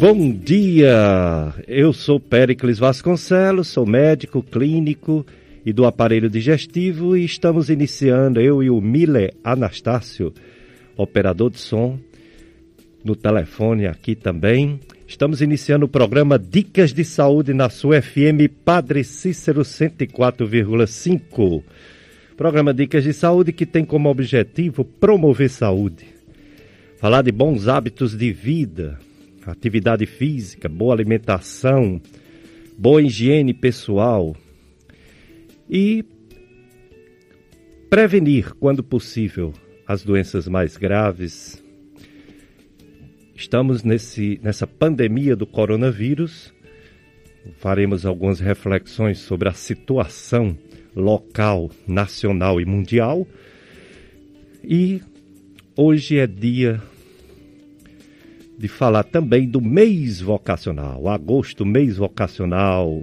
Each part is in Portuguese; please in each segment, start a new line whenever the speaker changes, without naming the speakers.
Bom dia! Eu sou Péricles Vasconcelos, sou médico clínico e do aparelho digestivo e estamos iniciando, eu e o Miller Anastácio, operador de som, no telefone aqui também. Estamos iniciando o programa Dicas de Saúde na sua FM Padre Cícero 104,5. Programa Dicas de Saúde que tem como objetivo promover saúde, falar de bons hábitos de vida, atividade física, boa alimentação, boa higiene pessoal e prevenir, quando possível, as doenças mais graves. Estamos nesse, nessa pandemia do coronavírus. Faremos algumas reflexões sobre a situação local, nacional e mundial. E hoje é dia de falar também do mês vocacional. Agosto, mês vocacional,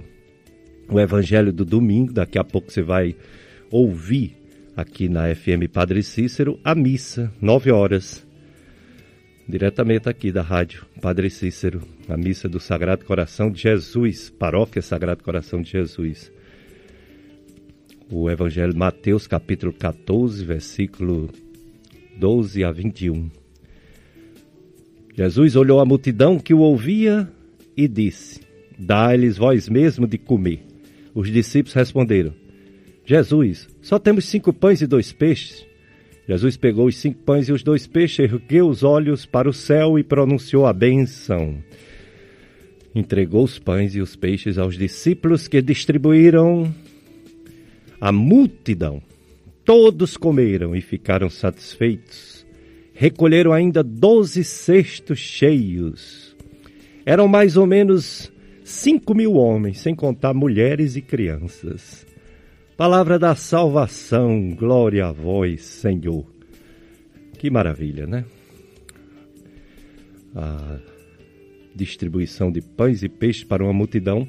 o Evangelho do Domingo. Daqui a pouco você vai ouvir aqui na FM Padre Cícero a missa, nove horas, diretamente aqui da rádio Padre Cícero, a missa do Sagrado Coração de Jesus, paróquia Sagrado Coração de Jesus. O Evangelho de Mateus, capítulo 14, versículo 12 a 21. Jesus olhou a multidão que o ouvia e disse: Dá-lhes vós mesmo de comer. Os discípulos responderam: Jesus, só temos cinco pães e dois peixes. Jesus pegou os cinco pães e os dois peixes, ergueu os olhos para o céu e pronunciou a benção. Entregou os pães e os peixes aos discípulos que distribuíram a multidão. Todos comeram e ficaram satisfeitos recolheram ainda doze cestos cheios. Eram mais ou menos cinco mil homens, sem contar mulheres e crianças. Palavra da salvação, glória a vós, Senhor. Que maravilha, né? A distribuição de pães e peixes para uma multidão.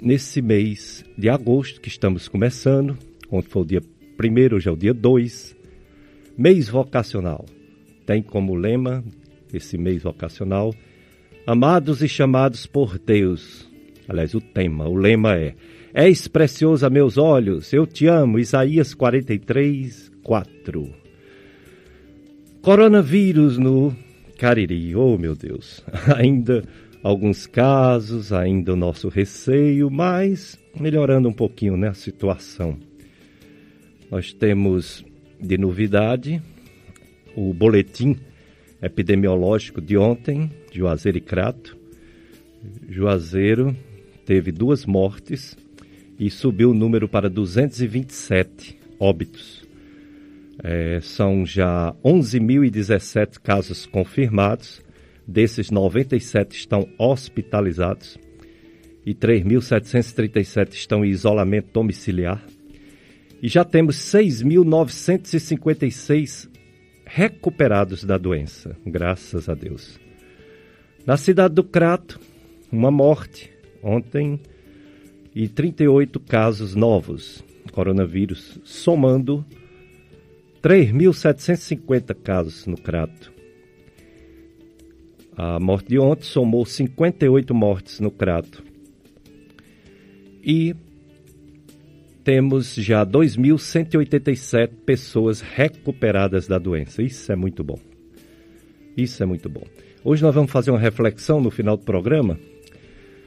Nesse mês de agosto que estamos começando, ontem foi o dia primeiro, hoje é o dia 2, Mês vocacional. Tem como lema esse mês vocacional Amados e chamados por Deus. Aliás, o tema, o lema é És precioso a meus olhos, eu te amo. Isaías 43, 4. Coronavírus no Cariri, oh meu Deus. Ainda alguns casos, ainda o nosso receio, mas melhorando um pouquinho né, a situação. Nós temos de novidade, o boletim epidemiológico de ontem, Juazeiro e Crato. Juazeiro teve duas mortes e subiu o número para 227 óbitos. É, são já 11.017 casos confirmados, desses 97 estão hospitalizados e 3.737 estão em isolamento domiciliar e já temos 6.956 recuperados da doença, graças a Deus. Na cidade do Crato, uma morte ontem e 38 casos novos coronavírus, somando 3.750 casos no Crato. A morte de ontem somou 58 mortes no Crato. E temos já 2.187 pessoas recuperadas da doença. Isso é muito bom. Isso é muito bom. Hoje nós vamos fazer uma reflexão no final do programa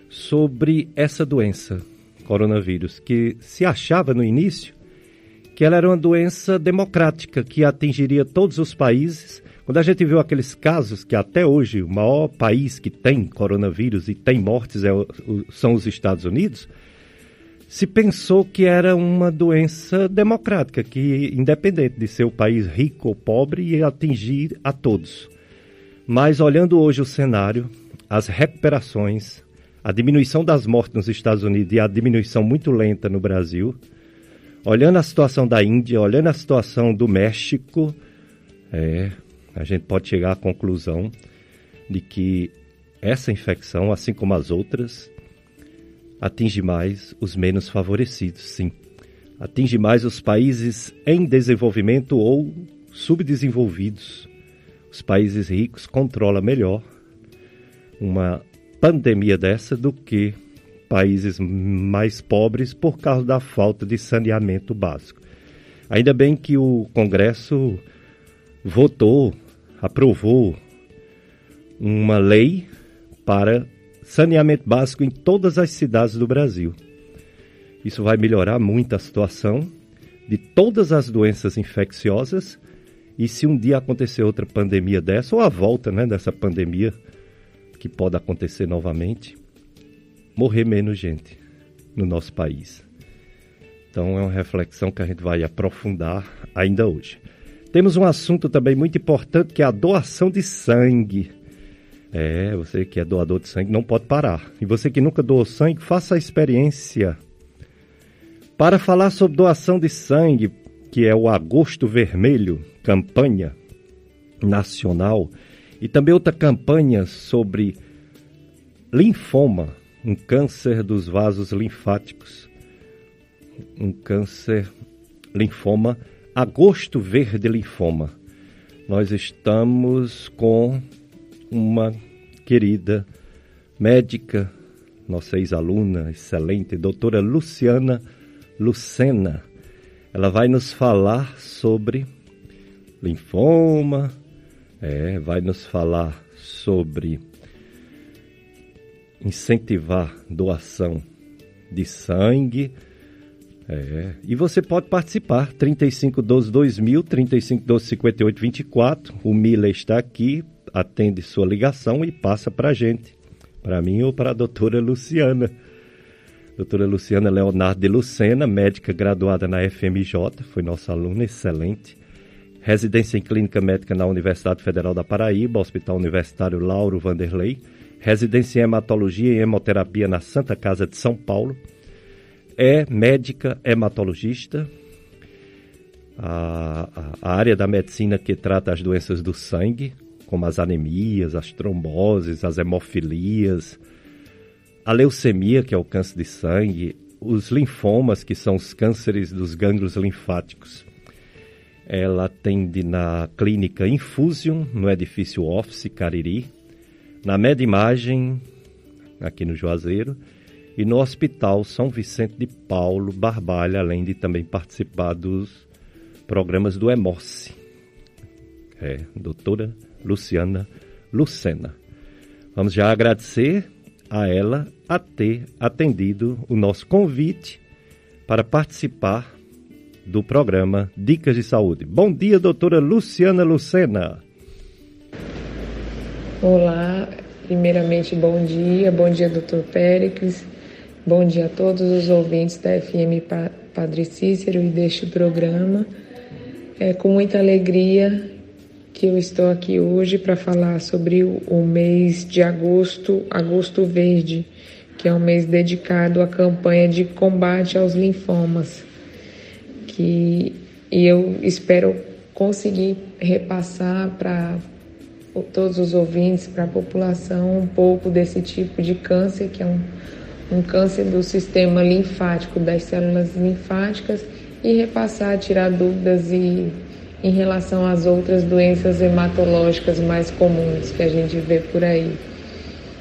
sobre essa doença, coronavírus, que se achava no início que ela era uma doença democrática, que atingiria todos os países. Quando a gente viu aqueles casos que até hoje o maior país que tem coronavírus e tem mortes é, são os Estados Unidos, se pensou que era uma doença democrática, que independente de ser o país rico ou pobre, ia atingir a todos. Mas olhando hoje o cenário, as recuperações, a diminuição das mortes nos Estados Unidos e a diminuição muito lenta no Brasil, olhando a situação da Índia, olhando a situação do México, é, a gente pode chegar à conclusão de que essa infecção, assim como as outras, atinge mais os menos favorecidos, sim. Atinge mais os países em desenvolvimento ou subdesenvolvidos. Os países ricos controlam melhor uma pandemia dessa do que países mais pobres por causa da falta de saneamento básico. Ainda bem que o Congresso votou, aprovou uma lei para saneamento básico em todas as cidades do Brasil. Isso vai melhorar muito a situação de todas as doenças infecciosas e se um dia acontecer outra pandemia dessa, ou a volta né, dessa pandemia, que pode acontecer novamente, morrer menos gente no nosso país. Então é uma reflexão que a gente vai aprofundar ainda hoje. Temos um assunto também muito importante que é a doação de sangue. É, você que é doador de sangue não pode parar. E você que nunca doou sangue, faça a experiência. Para falar sobre doação de sangue, que é o Agosto Vermelho, campanha nacional, e também outra campanha sobre linfoma, um câncer dos vasos linfáticos, um câncer linfoma, Agosto Verde Linfoma. Nós estamos com uma querida médica, nossa ex-aluna excelente, doutora Luciana Lucena. Ela vai nos falar sobre linfoma, é, vai nos falar sobre incentivar doação de sangue. É, e você pode participar, 3512 2000, 3512 58 24. O Mila está aqui atende sua ligação e passa para a gente, para mim ou para a doutora Luciana. Doutora Luciana Leonardo de Lucena, médica graduada na FMJ, foi nossa aluna excelente. Residência em Clínica Médica na Universidade Federal da Paraíba, Hospital Universitário Lauro Vanderlei. Residência em Hematologia e Hemoterapia na Santa Casa de São Paulo. É médica hematologista, a, a, área da medicina que trata as doenças do sangue, como as anemias, as tromboses, as hemofilias, a leucemia, que é o câncer de sangue, os linfomas, que são os cânceres dos gânglios linfáticos. Ela atende na clínica Infusion, no edifício Office Cariri, na Medimagem, aqui no Juazeiro, e no Hospital São Vicente de Paulo, Barbalha, além de também participar dos programas do EMORCE. É, doutora Luciana Lucena. Vamos já agradecer a ela a ter atendido o nosso convite para participar do programa Dicas de Saúde. Bom dia, doutora Luciana Lucena.
Olá, primeiramente bom dia, bom dia, doutor Péricles, bom dia a todos os ouvintes da FM Padre Cícero e deste programa. É com muita alegria que eu estou aqui hoje para falar sobre o, mês de agosto, Agosto Verde, que é um mês dedicado à campanha de combate aos linfomas. Que, e eu espero conseguir repassar para todos os ouvintes, para a população, um pouco desse tipo de câncer, que é um, um câncer do sistema linfático, das células linfáticas, e repassar, tirar dúvidas e em relação às outras doenças hematológicas mais comuns que a gente vê por aí.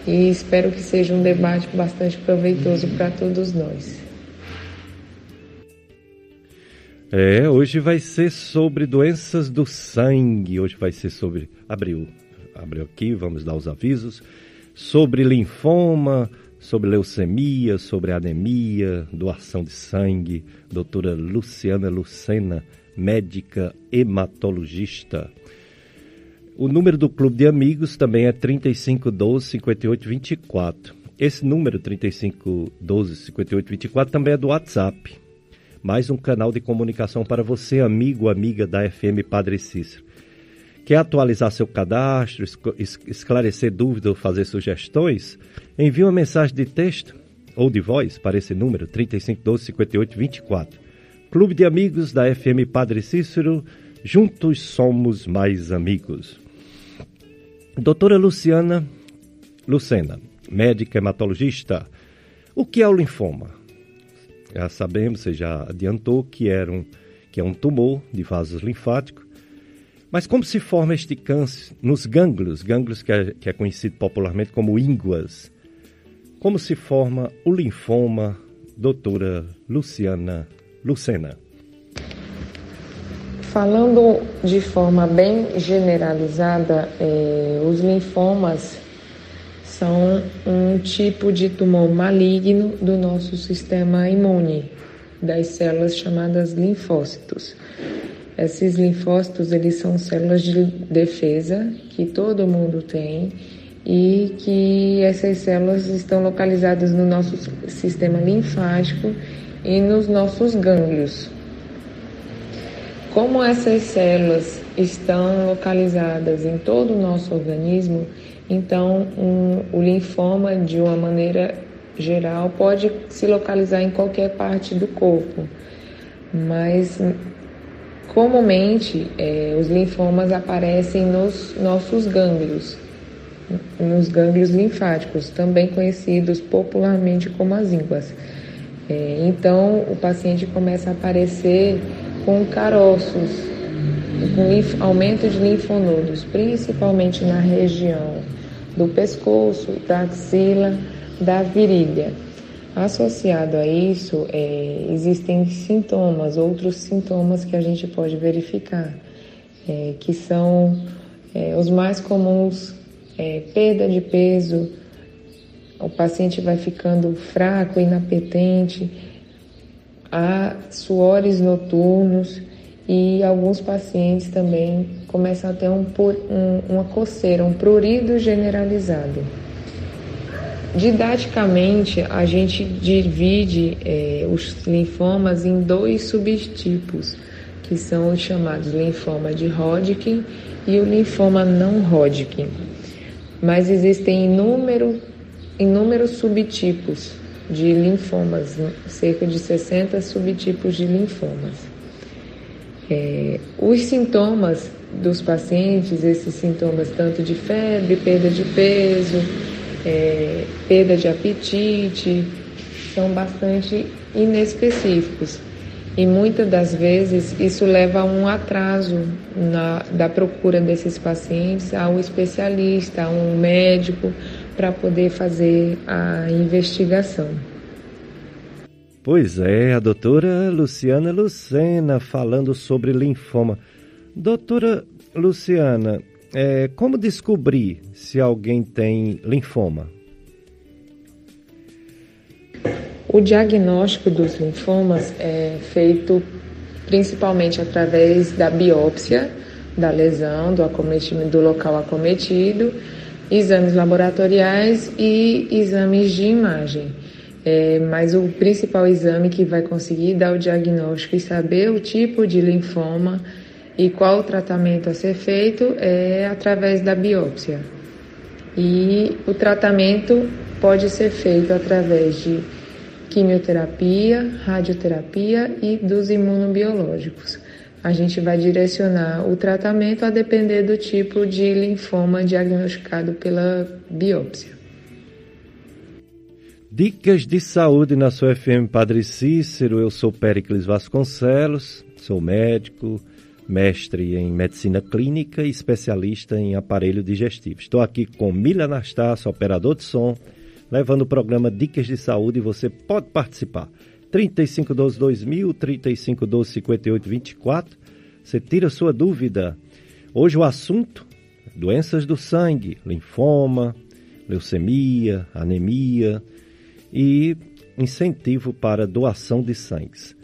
E espero que seja um debate bastante proveitoso para todos nós.
É, hoje vai ser sobre doenças do sangue. Hoje vai ser sobre. Abriu, abriu aqui, vamos dar os avisos. Sobre linfoma, sobre leucemia, sobre anemia, doação de sangue. Doutora Luciana Lucena médica hematologista. O número do clube de amigos também é 3512 5824. Esse número 3512 5824 também é do WhatsApp. Mais um canal de comunicação para você, amigo, amiga da FM Padre Cícero. Quer atualizar seu cadastro, esclarecer dúvidas ou fazer sugestões? Envie uma mensagem de texto ou de voz para esse número 3512 5824. Clube de Amigos da FM Padre Cícero, juntos somos mais amigos. Doutora Luciana Lucena, médica hematologista, o que é o linfoma? Já sabemos, você já adiantou que, era um, que é um tumor de vasos linfáticos, Mas como se forma este câncer nos gânglios, gânglios que é, que é conhecido popularmente como ínguas? Como se forma o linfoma, doutora Luciana Lucena?
Falando de forma bem generalizada, é, os linfomas são um tipo de tumor maligno do nosso sistema imune, das células chamadas linfócitos. Esses linfócitos, eles são células de defesa que todo mundo tem e que essas células estão localizadas no nosso sistema linfático e nos nossos gânglios. Como essas células estão localizadas em todo o nosso organismo, então um, o linfoma, de uma maneira geral, pode se localizar em qualquer parte do corpo, mas Comumente, é, os linfomas aparecem nos nossos gânglios, nos gânglios linfáticos, também conhecidos popularmente como as ínguas. É, então, o paciente começa a aparecer com caroços, com aumento de linfonodos, principalmente na região do pescoço, da axila, da virilha. Associado a isso, é, existem sintomas, outros sintomas que a gente pode verificar, é, que são é, os mais comuns: é, perda de peso, o paciente vai ficando fraco, inapetente, há suores noturnos e alguns pacientes também começam a ter um, um, uma coceira, um prurido generalizado. Didaticamente, a gente divide é, os linfomas em dois subtipos, que são os chamados linfoma de Hodgkin e o linfoma não Hodgkin. Mas existem inúmero, inúmeros subtipos de linfomas, cerca de 60 subtipos de linfomas. É, os sintomas dos pacientes, esses sintomas tanto de febre, perda de peso, é, perda de apetite, são bastante inespecíficos. E muitas das vezes isso leva a um atraso na, da procura desses pacientes ao especialista, a um médico, para poder fazer a investigação.
Pois é, a doutora Luciana Lucena falando sobre linfoma. Doutora Luciana, é, como descobrir se alguém tem linfoma?
O diagnóstico dos linfomas é feito principalmente através da biópsia da lesão, do do local acometido, exames laboratoriais e exames de imagem. É, mas o principal exame que vai conseguir dar o diagnóstico e saber o tipo de linfoma e qual o tratamento a ser feito é através da biópsia. E o tratamento pode ser feito através de quimioterapia, radioterapia e dos imunobiológicos. A gente vai direcionar o tratamento a depender do tipo de linfoma diagnosticado pela biópsia.
Dicas de saúde na sua FM Padre Cícero. Eu sou Péricles Vasconcelos, sou médico, mestre em medicina clínica e especialista em aparelho digestivo. Estou aqui com Mila Anastácio, operador de som, levando o programa Dicas de Saúde e você pode participar. 3512 2000, 3512 5824. Você tira sua dúvida. Hoje o assunto: doenças do sangue, linfoma, leucemia, anemia e incentivo para doação de sangue.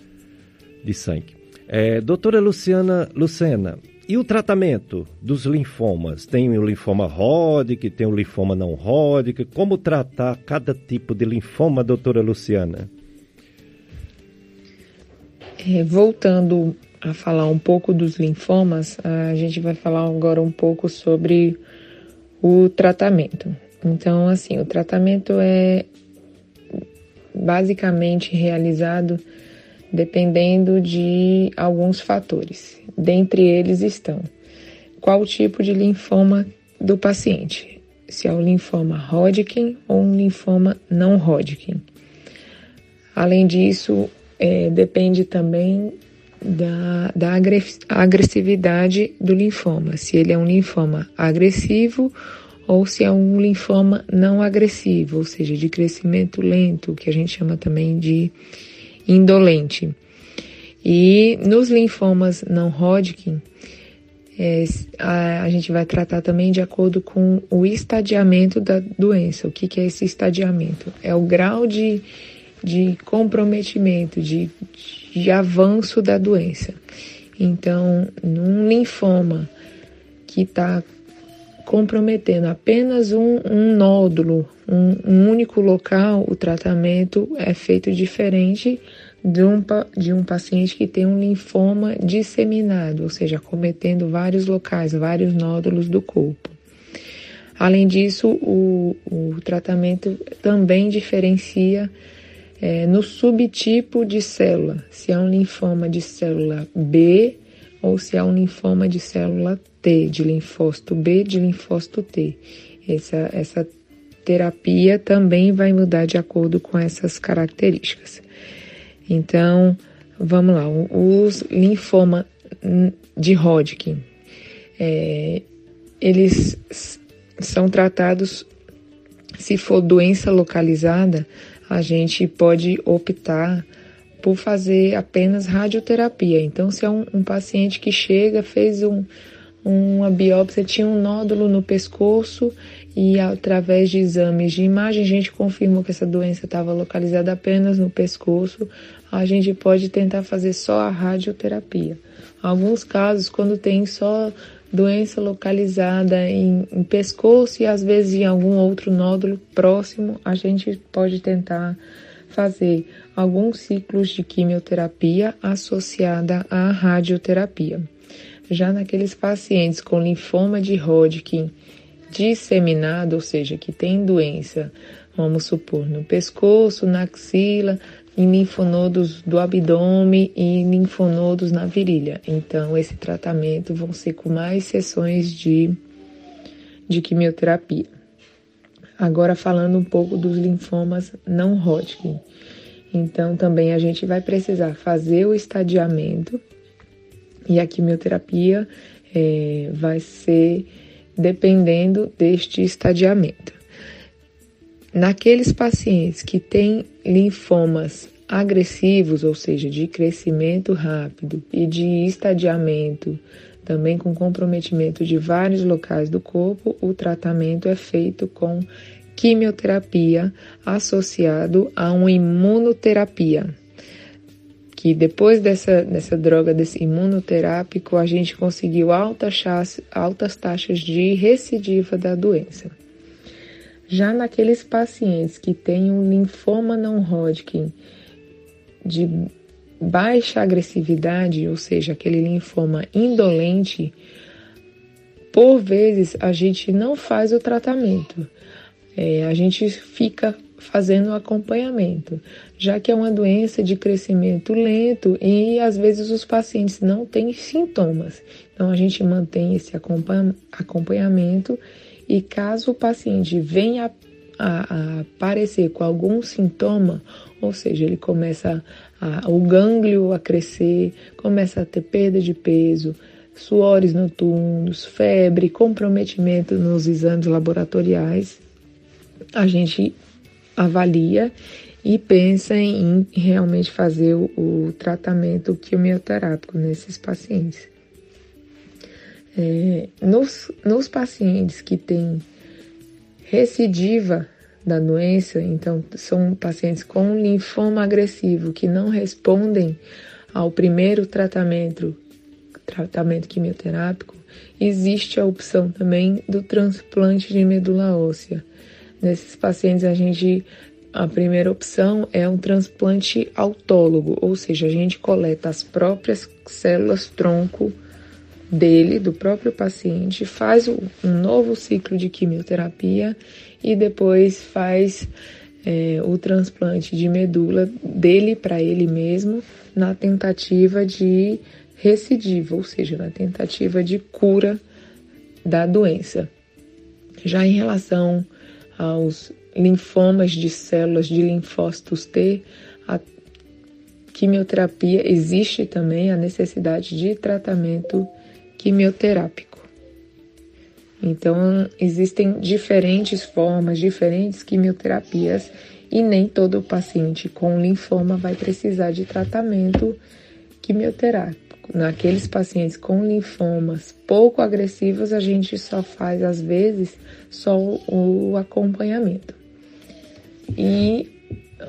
De sangue. É, doutora Luciana Lucena, e o tratamento dos linfomas? Tem o linfoma Hodgkin, tem o linfoma não Hodgkin. Como tratar cada tipo de linfoma, doutora Luciana?
É, voltando a falar um pouco dos linfomas, a gente vai falar agora um pouco sobre o tratamento. Então, assim, o tratamento é basicamente realizado dependendo de alguns fatores. Dentre eles estão qual o tipo de linfoma do paciente, se é o linfoma Hodgkin ou um linfoma não Hodgkin. Além disso, é, depende também da, da agressividade do linfoma, se ele é um linfoma agressivo ou se é um linfoma não agressivo, ou seja, de crescimento lento, que a gente chama também de indolente. E nos linfomas não Hodgkin, é, a, a, gente vai tratar também de acordo com o estadiamento da doença. O que, que é esse estadiamento? É o grau de, de comprometimento, de, de avanço da doença. Então, num linfoma que está comprometendo apenas um, um nódulo, um, um, único local, o tratamento é feito diferente de um, de um paciente que tem um linfoma disseminado, ou seja, cometendo vários locais, vários nódulos do corpo. Além disso, o, o tratamento também diferencia é, no subtipo de célula, se é um linfoma de célula B ou se é um linfoma de célula T, de linfócito B, de linfócito T. Essa, essa terapia também vai mudar de acordo com essas características. Então, vamos lá, os linfoma de Hodgkin, é, eles são tratados, se for doença localizada, a gente pode optar por fazer apenas radioterapia. Então, se é um, um paciente que chega, fez um, uma biópsia, tinha um nódulo no pescoço e através de exames de imagem a gente confirmou que essa doença estava localizada apenas no pescoço, a gente pode tentar fazer só a radioterapia. Alguns casos, quando tem só doença localizada em, em, pescoço e às vezes em algum outro nódulo próximo, a gente pode tentar fazer alguns ciclos de quimioterapia associada à radioterapia. Já naqueles pacientes com linfoma de Hodgkin disseminado, ou seja, que tem doença, vamos supor, no pescoço, na axila, em linfonodos do abdômen e linfonodos na virilha. Então, esse tratamento vão ser com mais sessões de, de quimioterapia. Agora, falando um pouco dos linfomas não Hodgkin. Então, também a gente vai precisar fazer o estadiamento e a quimioterapia é, vai ser dependendo deste estadiamento. Naqueles pacientes que têm linfomas agressivos, ou seja, de crescimento rápido e de estadiamento, também com comprometimento de vários locais do corpo, o tratamento é feito com quimioterapia associado a uma imunoterapia. Que depois dessa, dessa droga, desse imunoterápico, a gente conseguiu altas, altas taxas de recidiva da doença. Já naqueles pacientes que têm um linfoma não Hodgkin de baixa agressividade, ou seja, aquele linfoma indolente, por vezes a gente não faz o tratamento, é, a gente fica fazendo o acompanhamento, já que é uma doença de crescimento lento e às vezes os pacientes não têm sintomas. Então a gente mantém esse acompanhamento e caso o paciente venha a, a aparecer com algum sintoma, ou seja, ele começa a, o gânglio a crescer, começa a ter perda de peso, suores noturnos, febre, comprometimento nos exames laboratoriais, a gente avalia e pensa em realmente fazer o, o tratamento quimioterápico nesses pacientes. É, nos, nos pacientes que têm recidiva da doença, então são pacientes com linfoma agressivo que não respondem ao primeiro tratamento, tratamento quimioterápico, existe a opção também do transplante de medula óssea. Nesses pacientes a gente a primeira opção é um transplante autólogo, ou seja, a gente coleta as próprias células tronco dele, do próprio paciente, faz um novo ciclo de quimioterapia e depois faz é, o transplante de medula dele para ele mesmo na tentativa de recidiva, ou seja, na tentativa de cura da doença. Já em relação aos linfomas de células de linfócitos T, a quimioterapia, existe também a necessidade de tratamento quimioterápico. Então, existem diferentes formas, diferentes quimioterapias e nem todo paciente com linfoma vai precisar de tratamento quimioterápico. Naqueles pacientes com linfomas pouco agressivos, a gente só faz, às vezes, só o acompanhamento. E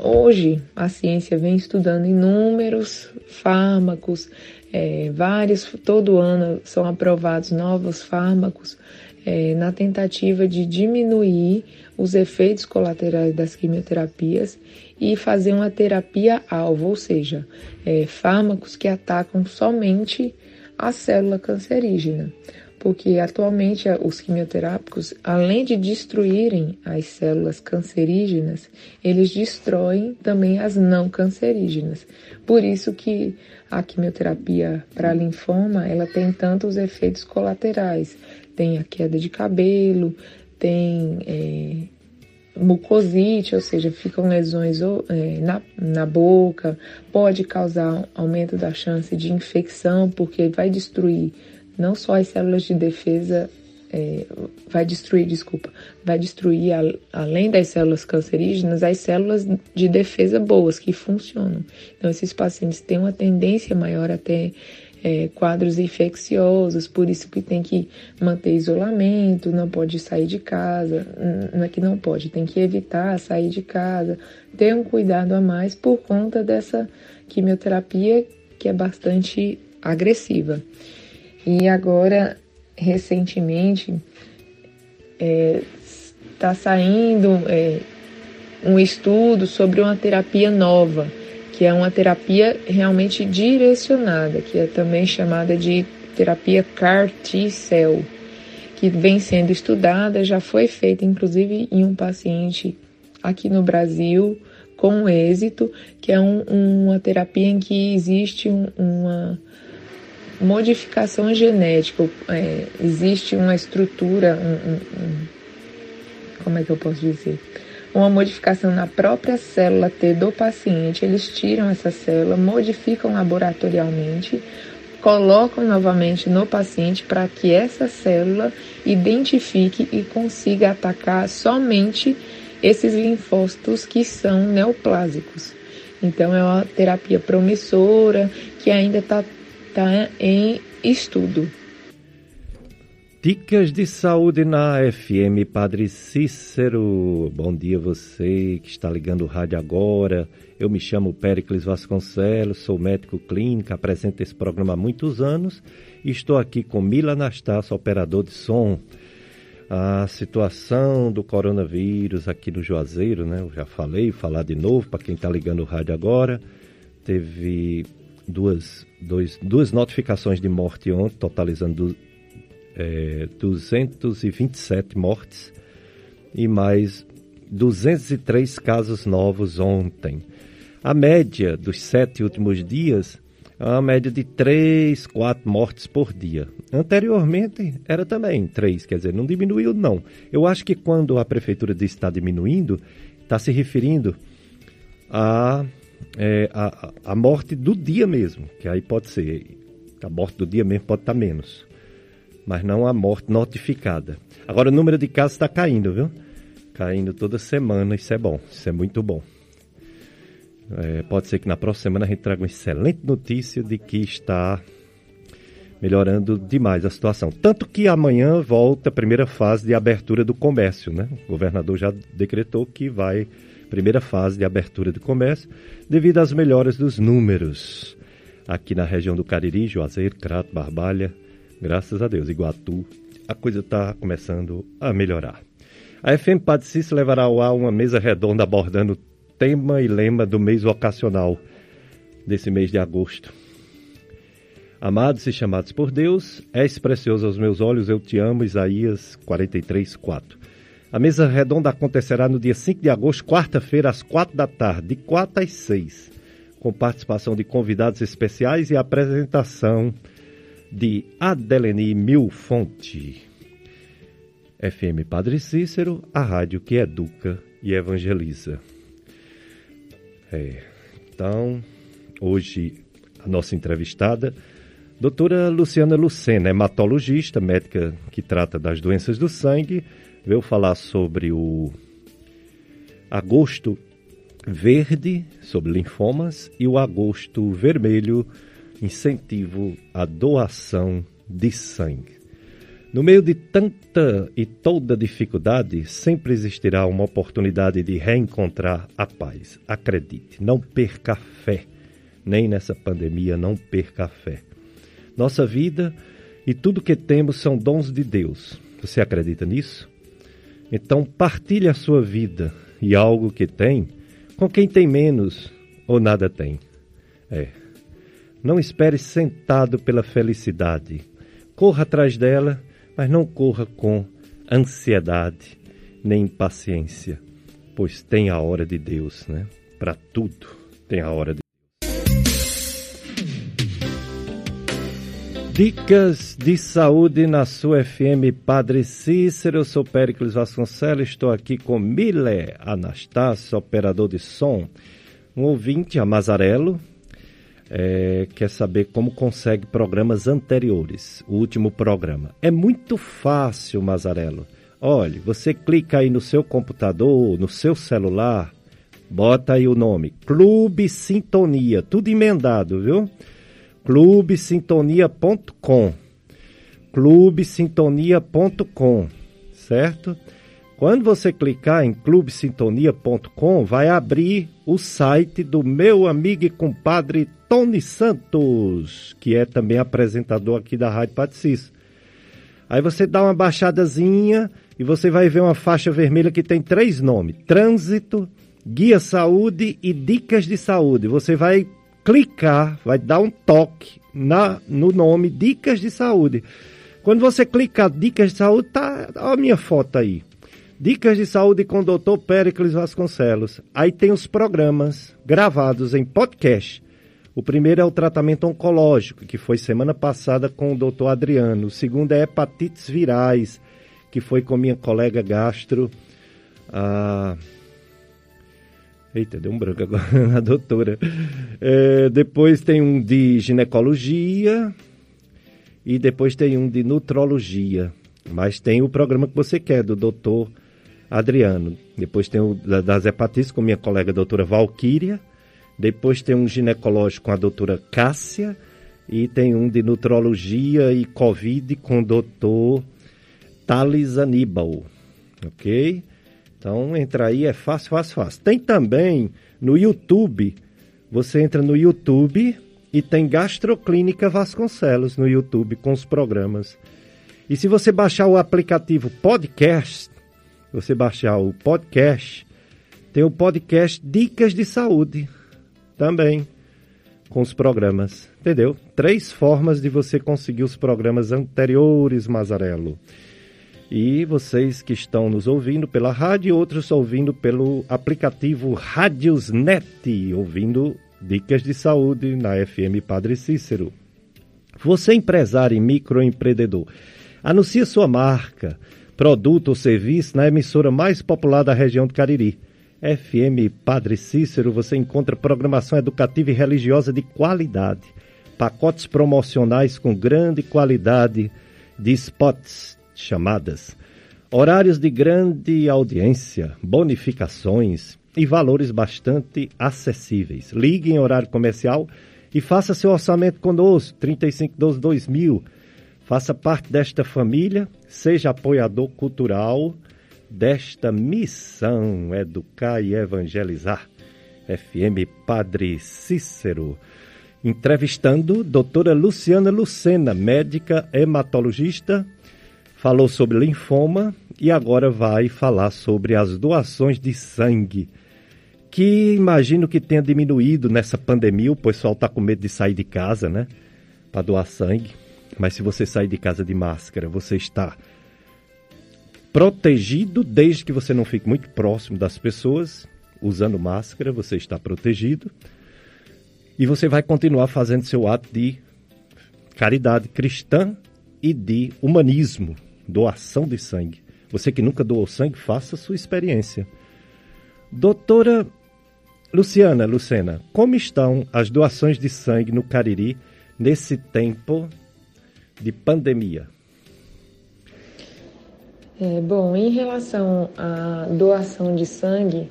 hoje a ciência vem estudando inúmeros fármacos, é, vários, todo ano são aprovados novos fármacos é, na tentativa de diminuir os efeitos colaterais das quimioterapias e fazer uma terapia-alvo, ou seja, é, fármacos que atacam somente a célula cancerígena. Porque atualmente os quimioterápicos, além de destruírem as células cancerígenas, eles destroem também as não cancerígenas. Por isso que a quimioterapia para linfoma, ela tem tantos efeitos colaterais. Tem a queda de cabelo, tem é, mucosite, ou seja, ficam lesões é, na, na boca, pode causar aumento da chance de infecção, porque vai destruir não só as células de defesa, é, vai destruir, desculpa, vai destruir, a, além das células cancerígenas, as células de defesa boas, que funcionam. Então, esses pacientes têm uma tendência maior a ter é, quadros infecciosos, por isso que tem que manter isolamento, não pode sair de casa, não é que não pode, tem que evitar sair de casa, ter um cuidado a mais por conta dessa quimioterapia que é bastante agressiva. E agora, recentemente, está é, saindo é, um estudo sobre uma terapia nova que é uma terapia realmente direcionada, que é também chamada de terapia CAR T-cell, que vem sendo estudada, já foi feita inclusive em um paciente aqui no Brasil com êxito, que é um, uma terapia em que existe um, uma modificação genética, é, existe uma estrutura, um, um, como é que eu posso dizer? uma modificação na própria célula T do paciente, eles tiram essa célula, modificam laboratorialmente, colocam novamente no paciente para que essa célula identifique e consiga atacar somente esses linfócitos que são neoplásicos. Então é uma terapia promissora que ainda está tá em estudo.
Dicas de saúde na FM Padre Cícero. Bom dia você que está ligando o rádio agora. Eu me chamo Péricles Vasconcelos, sou médico clínico, apresento esse programa há muitos anos e estou aqui com Mila Anastácio, operador de som. A situação do coronavírus aqui no Juazeiro, né? Eu já falei, falar de novo para quem está ligando o rádio agora. Teve duas, dois, duas notificações de morte ontem, totalizando é, 227 mortes e mais 203 casos novos ontem. A média dos sete últimos dias é uma média de 3, 4 mortes por dia. Anteriormente era também 3, quer dizer, não diminuiu não. Eu acho que quando a prefeitura diz que está diminuindo, está se referindo a, é, a, a morte do dia mesmo, que aí pode ser, a morte do dia mesmo pode estar menos mas não a morte notificada. Agora o número de casos está caindo, viu? Caindo toda semana, isso é bom, isso é muito bom. É, pode ser que na próxima semana a gente traga uma excelente notícia de que está melhorando demais a situação. Tanto que amanhã volta a primeira fase de abertura do comércio, né? O governador já decretou que vai primeira fase de abertura do comércio devido às melhoras dos números aqui na região do Cariri, Juazeiro, Crato, Barbalha, Graças a Deus, Iguatu, a coisa está começando a melhorar. A FM Cícero levará ao ar uma mesa redonda abordando tema e lema do mês vocacional desse mês de agosto. Amados e chamados por Deus, és precioso aos meus olhos, eu te amo, Isaías 43, 4. A mesa redonda acontecerá no dia 5 de agosto, quarta-feira, às 4 da tarde, de 4 às 6, com participação de convidados especiais e apresentação de Adeleni Milfonte. FM Padre Cícero, a rádio que educa e evangeliza. É, então, hoje a nossa entrevistada, doutora Luciana Lucena, hematologista, médica que trata das doenças do sangue, veio falar sobre o agosto verde, sobre linfomas, e o agosto vermelho, incentivo à doação de sangue. No meio de tanta e toda dificuldade, sempre existirá uma oportunidade de reencontrar a paz. Acredite, não perca a fé. Nem nessa pandemia, não perca a fé. Nossa vida e tudo que temos são dons de Deus. Você acredita nisso? Então partilhe a sua vida e algo que tem com quem tem menos ou nada tem. É. Não espere sentado pela felicidade. Corra atrás dela mas não corra com ansiedade nem impaciência, pois tem a hora de Deus, né? Para tudo tem a hora de Dicas de saúde na sua FM Padre Cícero. Eu sou Péricles Vasconcelos, estou aqui com Mile Anastácio, operador de som. Um ouvinte, a Mazarello, é, quer saber como consegue programas anteriores, o último programa. É muito fácil, Mazarelo. Olhe, você clica aí no seu computador, no seu celular, bota aí o nome Clube Sintonia, tudo emendado, viu? clubesintonia.com clubesintonia.com, certo? Quando você clicar em clubesintonia.com, vai abrir o site do meu amigo e compadre Tony Santos, que é também apresentador aqui da Rádio Patricis. Aí você dá uma baixadazinha e você vai ver uma faixa vermelha que tem três nomes: Trânsito, Guia Saúde e Dicas de Saúde. Você vai clicar, vai dar um toque na, no nome Dicas de Saúde. Quando você clicar Dicas de Saúde, tá a minha foto aí. Dicas de saúde com o Dr. Péricles Vasconcelos. Aí tem os programas gravados em podcast. O primeiro é o tratamento oncológico, que foi semana passada com o Dr. Adriano. O segundo é hepatites virais, que foi com minha colega gastro. Eita, deu um branco agora na doutora. É, depois tem um de ginecologia e depois tem um de nutrologia. Mas tem o programa que você quer, do doutor Adriano. Depois tem o das hepatites com minha colega doutora Valquíria. Depois tem um ginecológico com a doutora Cássia. E tem um de nutrologia e Covid com o doutor Thales Aníbal. Ok? Então entra aí, é fácil, fácil, fácil. Tem também no YouTube. Você entra no YouTube e tem Gastroclínica Vasconcelos no YouTube com os programas. E se você baixar o aplicativo Podcast, você baixar o podcast, tem o podcast Dicas de Saúde também com os programas, entendeu? Três formas de você conseguir os programas anteriores, Mazarelo. E vocês que estão nos ouvindo pela rádio, outros ouvindo pelo aplicativo Rádiosnet, ouvindo dicas de saúde na FM Padre Cícero. Você empresário e microempreendedor, anuncie sua marca produto ou serviço na emissora mais popular da região do Cariri. FM Padre Cícero, você encontra programação educativa e religiosa de qualidade, pacotes promocionais com grande qualidade de spots, chamadas, horários de grande audiência, bonificações e valores bastante acessíveis. Ligue em horário comercial e faça seu orçamento conosco, 3512 2000 Faça parte desta família, seja apoiador cultural desta missão Educar e Evangelizar. FM Padre Cícero. Entrevistando doutora Luciana Lucena, médica hematologista, falou sobre linfoma e agora vai falar sobre as doações de sangue, que imagino que tenha diminuído nessa pandemia, o pessoal está com medo de sair de casa, né? Para doar sangue. Mas se você sair de casa de máscara, você está protegido desde que você não fique muito próximo das pessoas. Usando máscara, você está protegido. E você vai continuar fazendo seu ato de caridade cristã e de humanismo, doação de sangue. Você que nunca doou sangue, faça sua experiência. Doutora Luciana, Lucena, como estão as doações de sangue no Cariri nesse tempo de pandemia?
É, bom, em relação à doação de sangue,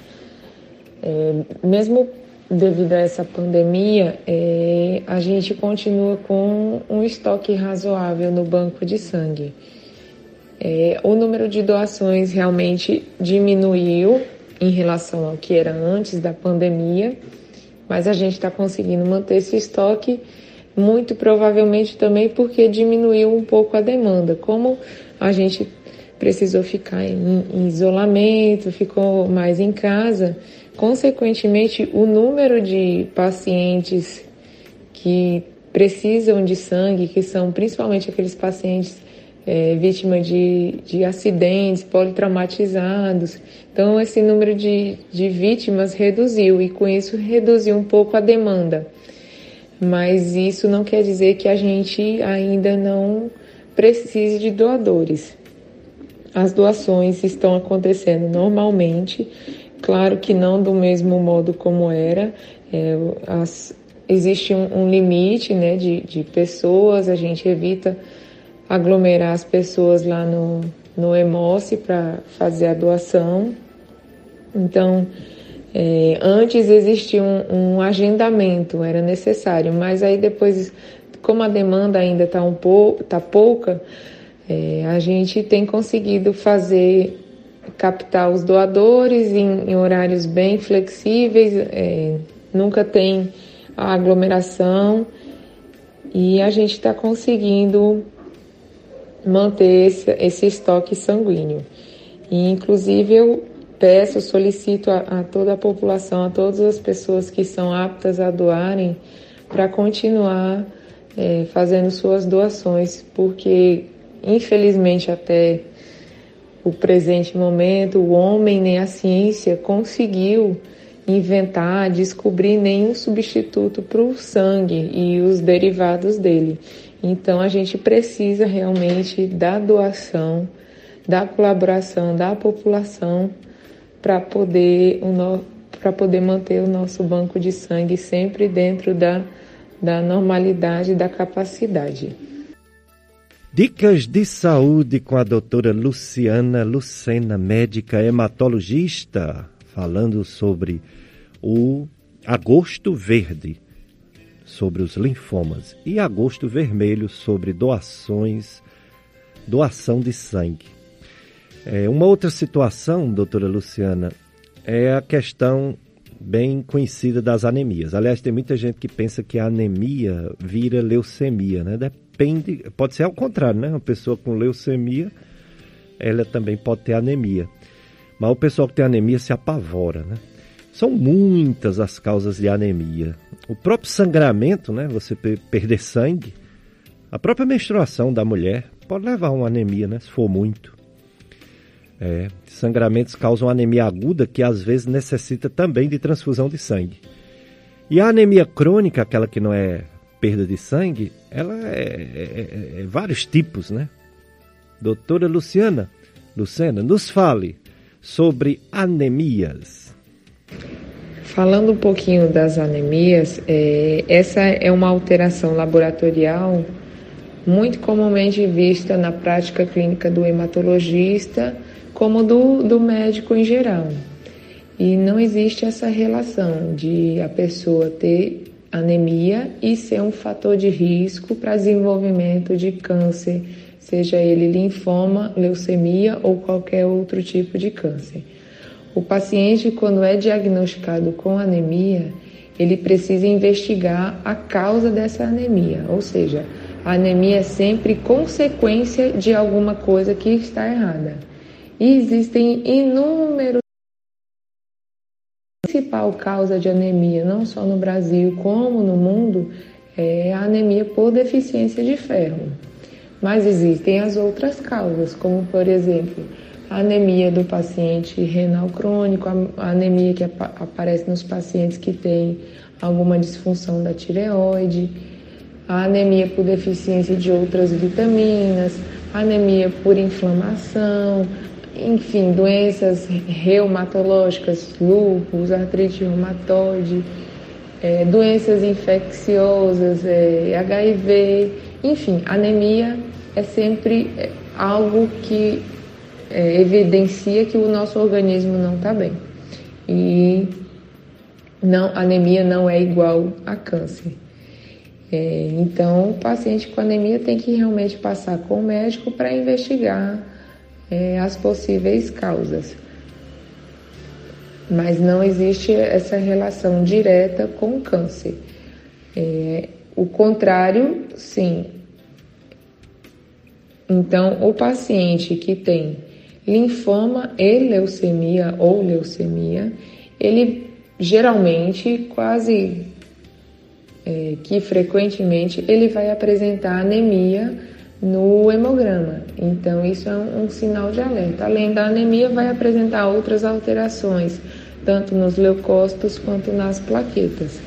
é, mesmo devido a essa pandemia, é, a gente continua com um estoque razoável no banco de sangue. É, o número de doações realmente diminuiu em relação ao que era antes da pandemia, mas a gente está conseguindo manter esse estoque, muito provavelmente também porque diminuiu um pouco a demanda. Como a gente precisou ficar em, em isolamento, ficou mais em casa, consequentemente, o número de pacientes que precisam de sangue, que são principalmente aqueles pacientes é, vítimas de, de acidentes, politraumatizados. Então, esse número de, de vítimas reduziu e, com isso, reduziu um pouco a demanda. Mas isso não quer dizer que a gente ainda não precise de doadores. As doações estão acontecendo normalmente, claro que não do mesmo modo como era. É, as, existe um, um limite né, de, de pessoas, a gente evita aglomerar as pessoas lá no, no Emoce para fazer a doação. Então, é, antes existia um, um, agendamento, era necessário, mas aí depois, como a demanda ainda está um pouco, tá pouca, é, a gente tem conseguido fazer captar os doadores em, em horários bem flexíveis, é, nunca tem aglomeração e a gente está conseguindo manter esse, esse estoque sanguíneo. E, inclusive, eu peço, solicito a, a, toda a população, a todas as pessoas que são aptas a doarem, para continuar é, fazendo suas doações, porque, infelizmente, até o presente momento, o homem nem a ciência conseguiu inventar, descobrir nenhum substituto para o sangue e os derivados dele. Então a gente precisa realmente da doação, da colaboração da população para poder, para poder manter o nosso banco de sangue sempre dentro da, da normalidade, da capacidade.
Dicas de saúde com a doutora Luciana Lucena, médica hematologista, falando sobre o agosto verde sobre os linfomas e agosto vermelho sobre doações, doação de sangue. É, uma outra situação, doutora Luciana, é a questão bem conhecida das anemias. Aliás, tem muita gente que pensa que a anemia vira leucemia, né? Depende, pode ser ao contrário, né? Uma pessoa com leucemia, ela também pode ter anemia. Mas o pessoal que tem anemia se apavora, né? São muitas as causas de anemia. O próprio sangramento, né? Você perder sangue. A própria menstruação da mulher pode levar a uma anemia, né? Se for muito. É, sangramentos causam anemia aguda que às vezes necessita também de transfusão de sangue. E a anemia crônica, aquela que não é perda de sangue, ela é, é, é, é vários tipos, né? Doutora Luciana, Lucena, nos fale sobre anemias.
Falando um pouquinho das anemias, é, essa é uma alteração laboratorial muito comumente vista na prática clínica do hematologista, como do, do médico em geral. E não existe essa relação de a pessoa ter anemia e ser um fator de risco para desenvolvimento de câncer, seja ele linfoma, leucemia ou qualquer outro tipo de câncer. O paciente, quando é diagnosticado com anemia, ele precisa investigar a causa dessa anemia, ou seja, a anemia é sempre consequência de alguma coisa que está errada. E existem inúmeros a principal causa de anemia, não só no Brasil como no mundo, é a anemia por deficiência de ferro. Mas existem as outras causas, como por exemplo, anemia do paciente renal crônico, a anemia que aparece nos pacientes que têm alguma disfunção da tireoide, a anemia por deficiência de outras vitaminas, anemia por inflamação, enfim, doenças reumatológicas, lúpus, artrite reumatoide, é, doenças infecciosas, é, HIV, enfim, anemia é sempre é, algo que é, evidencia que o nosso organismo não está bem. E não, anemia não é igual a câncer. É, então, o paciente com anemia tem que realmente passar com o médico para investigar é, as possíveis causas. Mas não existe essa relação direta com o câncer. É, o contrário, sim. Então, o paciente que tem linfoma e leucemia ou leucemia, ele geralmente, quase é, que frequentemente, ele vai apresentar anemia no hemograma. Então, isso é um, um, sinal de alerta. Além da anemia, vai apresentar outras alterações, tanto nos leucócitos quanto nas plaquetas.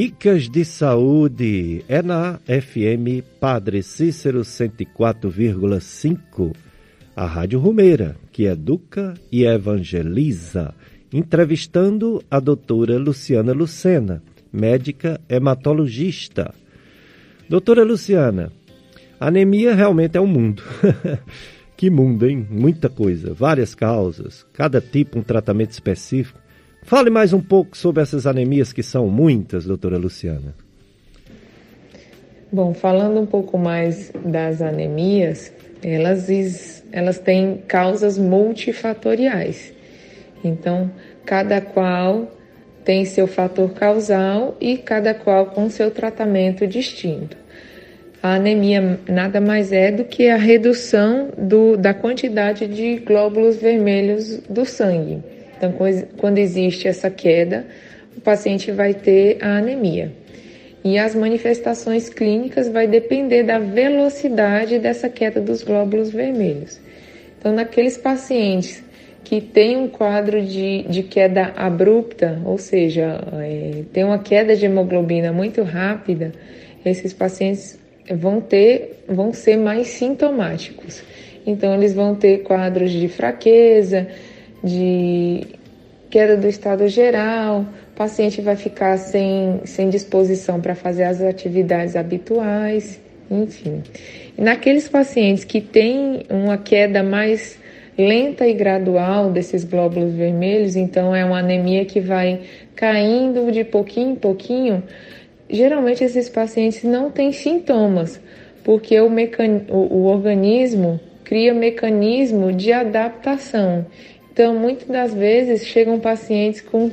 Dicas de saúde é na FM Padre Cícero 104,5, a Rádio Rumeira, que educa e evangeliza, entrevistando a doutora Luciana Lucena médica hematologista. Doutora Luciana, anemia realmente é um mundo. que mundo, hein? Muita coisa, várias causas, cada tipo um tratamento específico. Fale mais um pouco sobre essas anemias que são muitas, doutora Luciana.
Bom, falando um pouco mais das anemias, elas, elas têm causas multifatoriais. Então, cada qual tem seu fator causal e cada qual com seu tratamento distinto. A anemia nada mais é do que a redução do, da quantidade de glóbulos vermelhos do sangue. Então, quando existe essa queda, o paciente vai ter a anemia. E as manifestações clínicas vai depender da velocidade dessa queda dos glóbulos vermelhos. Então, naqueles pacientes que tem um quadro de, de queda abrupta, ou seja, é, tem uma queda de hemoglobina muito rápida, esses pacientes vão ter, vão ser mais sintomáticos. Então, eles vão ter quadros de fraqueza, de queda do estado geral, o paciente vai ficar sem, sem disposição para fazer as atividades habituais, enfim. E naqueles pacientes que têm uma queda mais lenta e gradual desses glóbulos vermelhos, então é uma anemia que vai caindo de pouquinho em pouquinho. Geralmente esses pacientes não têm sintomas, porque o, mecan... o, o organismo cria mecanismo de adaptação. Então, muitas das vezes chegam pacientes com,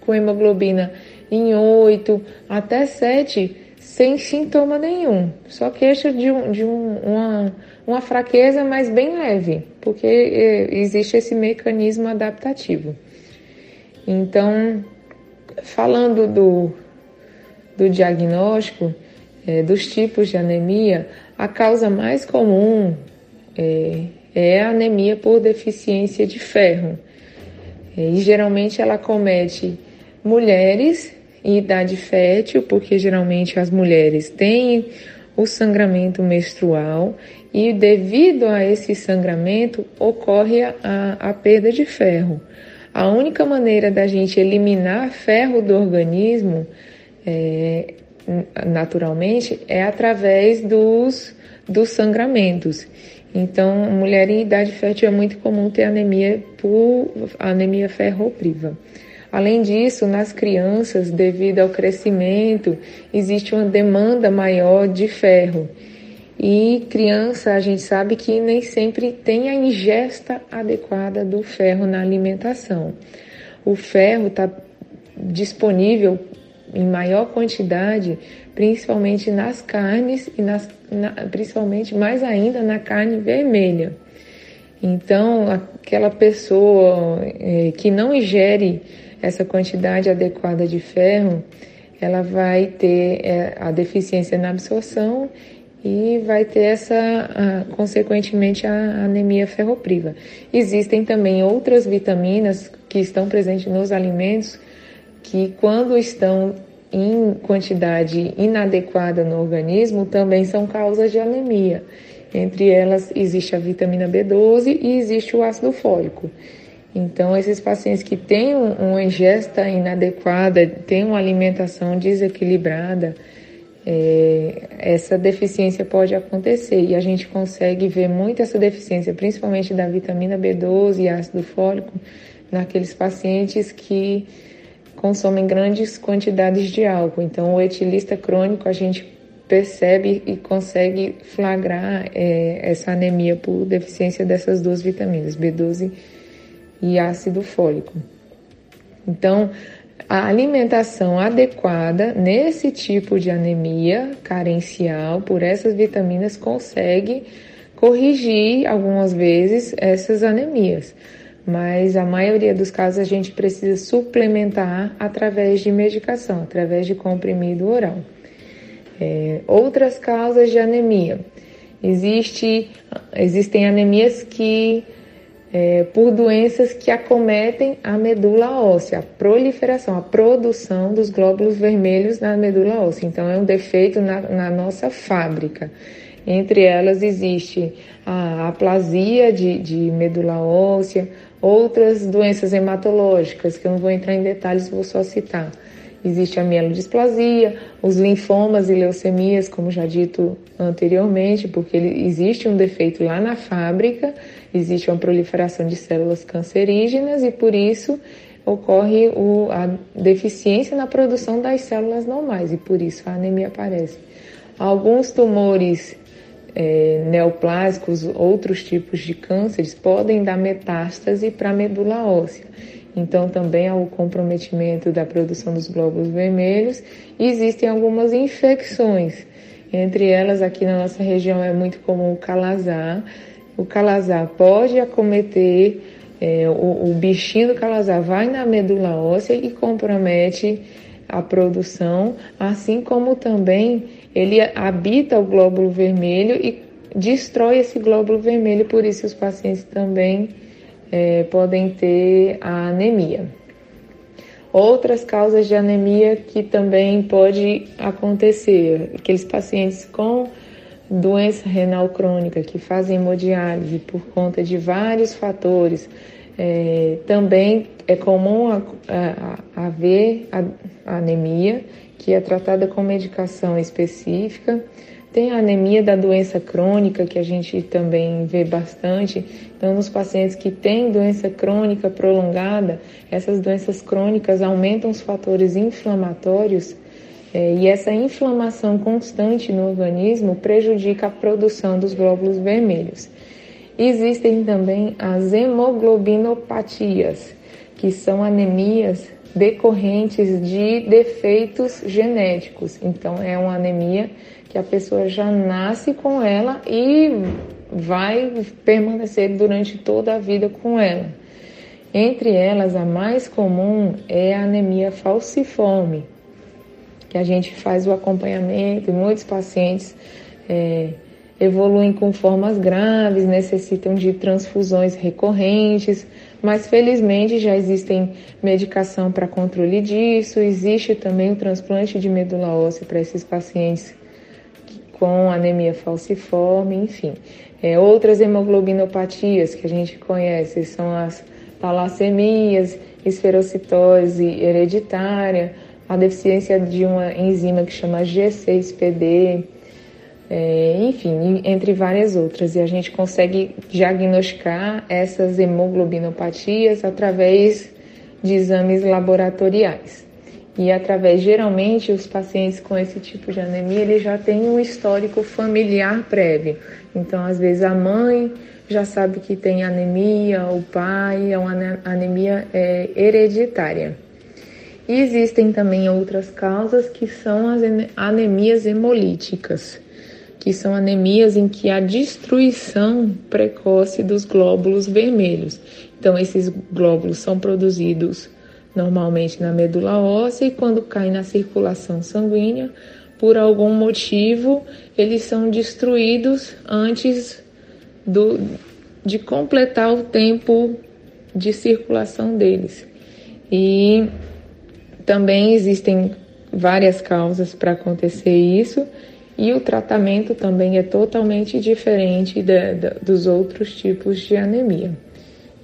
com hemoglobina em 8 até 7 sem sintoma nenhum, só queixa de, um, de um, uma uma fraqueza, mas bem leve, porque é, existe esse mecanismo adaptativo. Então, falando do, do diagnóstico, é, dos tipos de anemia, a causa mais comum é, é a anemia por deficiência de ferro. É, e geralmente ela comete mulheres em idade fértil, porque geralmente as mulheres têm o sangramento menstrual e devido a esse sangramento ocorre a, a perda de ferro. A única maneira da gente eliminar ferro do organismo, é, naturalmente, é através dos, dos sangramentos. Então, mulher em idade fértil é muito comum ter anemia por anemia ferropriva. Além disso, nas crianças, devido ao crescimento, existe uma demanda maior de ferro. E criança, a gente sabe que nem sempre tem a ingesta adequada do ferro na alimentação. O ferro está disponível em maior quantidade, principalmente nas carnes e nas, na, principalmente mais ainda na carne vermelha. Então, aquela pessoa é, que não ingere essa quantidade adequada de ferro, ela vai ter é, a deficiência na absorção e vai ter essa, a, consequentemente, a anemia ferropriva. Existem também outras vitaminas que estão presentes nos alimentos que, quando estão em quantidade inadequada no organismo também são causas de anemia. Entre elas existe a vitamina B12 e existe o ácido fólico. Então, esses pacientes que têm uma ingesta inadequada, têm uma alimentação desequilibrada, é, essa deficiência pode acontecer e a gente consegue ver muito essa deficiência, principalmente da vitamina B12 e ácido fólico, naqueles pacientes que consomem grandes quantidades de álcool. Então, o etilista crônico a gente percebe e consegue flagrar é, essa anemia por deficiência dessas duas vitaminas, B12 e ácido fólico. Então, a alimentação adequada nesse tipo de anemia carencial por essas vitaminas consegue corrigir algumas vezes essas anemias mas a maioria dos casos a gente precisa suplementar através de medicação, através de comprimido oral. É, outras causas de anemia. Existe, existem anemias que, é, por doenças que acometem a medula óssea, a proliferação, a produção dos glóbulos vermelhos na medula óssea. Então, é um defeito na, na nossa fábrica. Entre elas existe a aplasia de, de medula óssea, outras doenças hematológicas, que eu não vou entrar em detalhes, vou só citar. Existe a mielodisplasia, os linfomas e leucemias, como já dito anteriormente, porque existe um defeito lá na fábrica, existe uma proliferação de células cancerígenas e por isso ocorre o, a deficiência na produção das células normais e por isso a anemia aparece. Alguns tumores é, neoplásicos, outros tipos de cânceres, podem dar metástase para a medula óssea. Então, também há o comprometimento da produção dos glóbulos vermelhos e existem algumas infecções. Entre elas, aqui na nossa região é muito comum o calazar. O calazar pode acometer, é, o, o bichinho do calazar vai na medula óssea e compromete a produção, assim como também ele habita o glóbulo vermelho e destrói esse glóbulo vermelho, por isso os pacientes também é, podem ter a anemia. Outras causas de anemia que também pode acontecer, aqueles pacientes com doença renal crônica que fazem hemodiálise por conta de vários fatores, é, também é comum haver anemia que é tratada com medicação específica. Tem a anemia da doença crônica, que a gente também vê bastante. Então, nos pacientes que têm doença crônica prolongada, essas doenças crônicas aumentam os fatores inflamatórios é, e essa inflamação constante no organismo prejudica a produção dos glóbulos vermelhos. Existem também as hemoglobinopatias, que são anemias decorrentes de defeitos genéticos. Então, é uma anemia que a pessoa já nasce com ela e vai permanecer durante toda a vida com ela. Entre elas, a mais comum é a anemia falciforme, que a gente faz o acompanhamento e muitos pacientes é, evoluem com formas graves, necessitam de transfusões recorrentes, mas felizmente já existem medicação para controle disso, existe também o transplante de medula óssea para esses pacientes com anemia falciforme, enfim. É, outras hemoglobinopatias que a gente conhece são as talassemias, esferocitose hereditária, a deficiência de uma enzima que chama G6PD, é, enfim, entre várias outras. E a gente consegue diagnosticar essas hemoglobinopatias através de exames laboratoriais. E através, geralmente, os pacientes com esse tipo de anemia, eles já têm um histórico familiar prévio. Então, às vezes, a mãe já sabe que tem anemia, o pai é uma anemia é, hereditária. E existem também outras causas que são as anemias hemolíticas que são anemias em que há destruição precoce dos glóbulos vermelhos. Então, esses glóbulos são produzidos normalmente na medula óssea e quando caem na circulação sanguínea, por algum motivo, eles são destruídos antes do, de completar o tempo de circulação deles. E também existem várias causas para acontecer isso e o tratamento também é totalmente diferente de, de, dos outros tipos de anemia.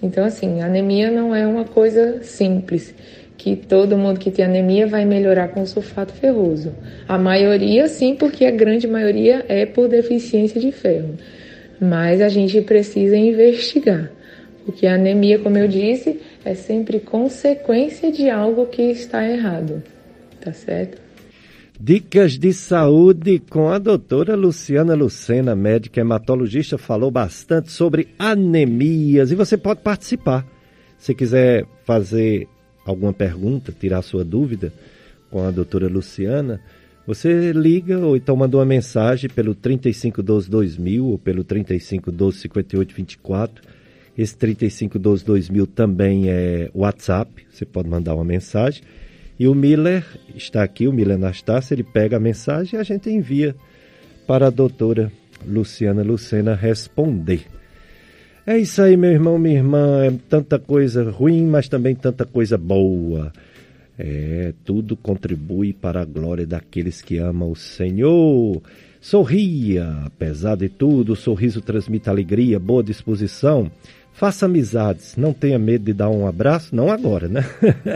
Então, assim, anemia não é uma coisa simples, que todo mundo que tem anemia vai melhorar com sulfato ferroso. A maioria, sim, porque a grande maioria é por deficiência de ferro. Mas a gente precisa investigar, porque a anemia, como eu disse, é sempre consequência de algo que está errado. Tá certo?
Dicas de saúde com a doutora Luciana Lucena, médica hematologista, falou bastante sobre anemias e você pode participar. Se quiser fazer alguma pergunta, tirar sua dúvida com a doutora Luciana, você liga ou então manda uma mensagem pelo 3512 2000 ou pelo 3512 5824. Esse 3512 2000 também é WhatsApp, você pode mandar uma mensagem. E o Miller está aqui, o Miller Anastácio, ele pega a mensagem e a gente envia para a doutora Luciana Lucena responder. É isso aí, meu irmão, minha irmã. É tanta coisa ruim, mas também tanta coisa boa. É, tudo contribui para a glória daqueles que amam o Senhor. Sorria, apesar de tudo, o sorriso transmite alegria, boa disposição. Faça amizades, não tenha medo de dar um abraço, não agora, né?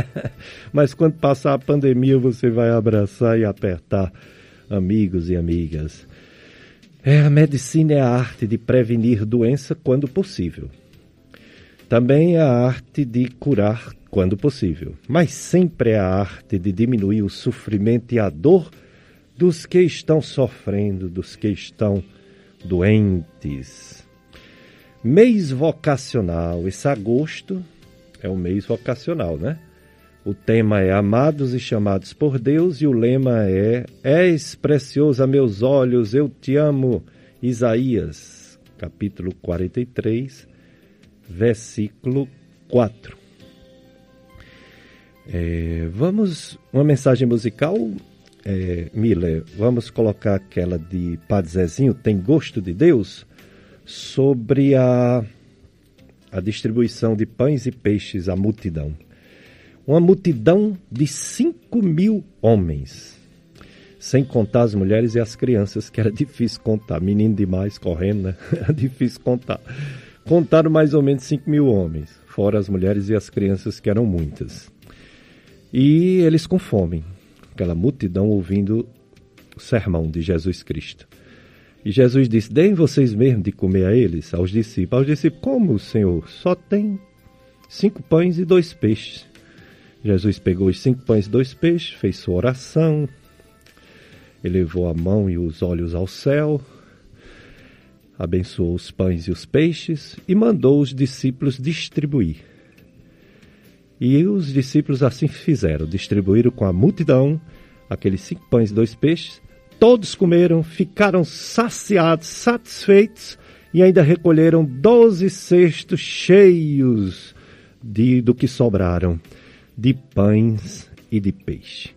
Mas quando passar a pandemia, você vai abraçar e apertar amigos e amigas. É, a medicina é a arte de prevenir doença quando possível. Também é a arte de curar quando possível, mas sempre é a arte de diminuir o sofrimento e a dor dos que estão sofrendo, dos que estão doentes. Mês vocacional. Esse agosto é o mês vocacional, né? O tema é Amados e Chamados por Deus e o lema é És precioso a meus olhos, eu te amo. Isaías, capítulo 43, versículo 4. É, vamos, uma mensagem musical, é, Miller, vamos colocar aquela de Padre Zezinho, Tem Gosto de Deus? Sobre a, a distribuição de pães e peixes à multidão. Uma multidão de 5 mil homens, sem contar as mulheres e as crianças, que era difícil contar. Menino demais correndo, né? Era difícil contar. Contaram mais ou menos 5 mil homens, fora as mulheres e as crianças, que eram muitas. E eles com fome, aquela multidão ouvindo o sermão de Jesus Cristo. E Jesus disse: Deem vocês mesmos de comer a eles, aos discípulos. Aos discípulos, como, Senhor? Só tem cinco pães e dois peixes. Jesus pegou os cinco pães e dois peixes, fez sua oração, elevou a mão e os olhos ao céu, abençoou os pães e os peixes e mandou os discípulos distribuir. E os discípulos assim fizeram, distribuíram com a multidão aqueles cinco pães e dois peixes Todos comeram, ficaram saciados, satisfeitos e ainda recolheram doze cestos cheios de, do que sobraram, de pães e de peixe.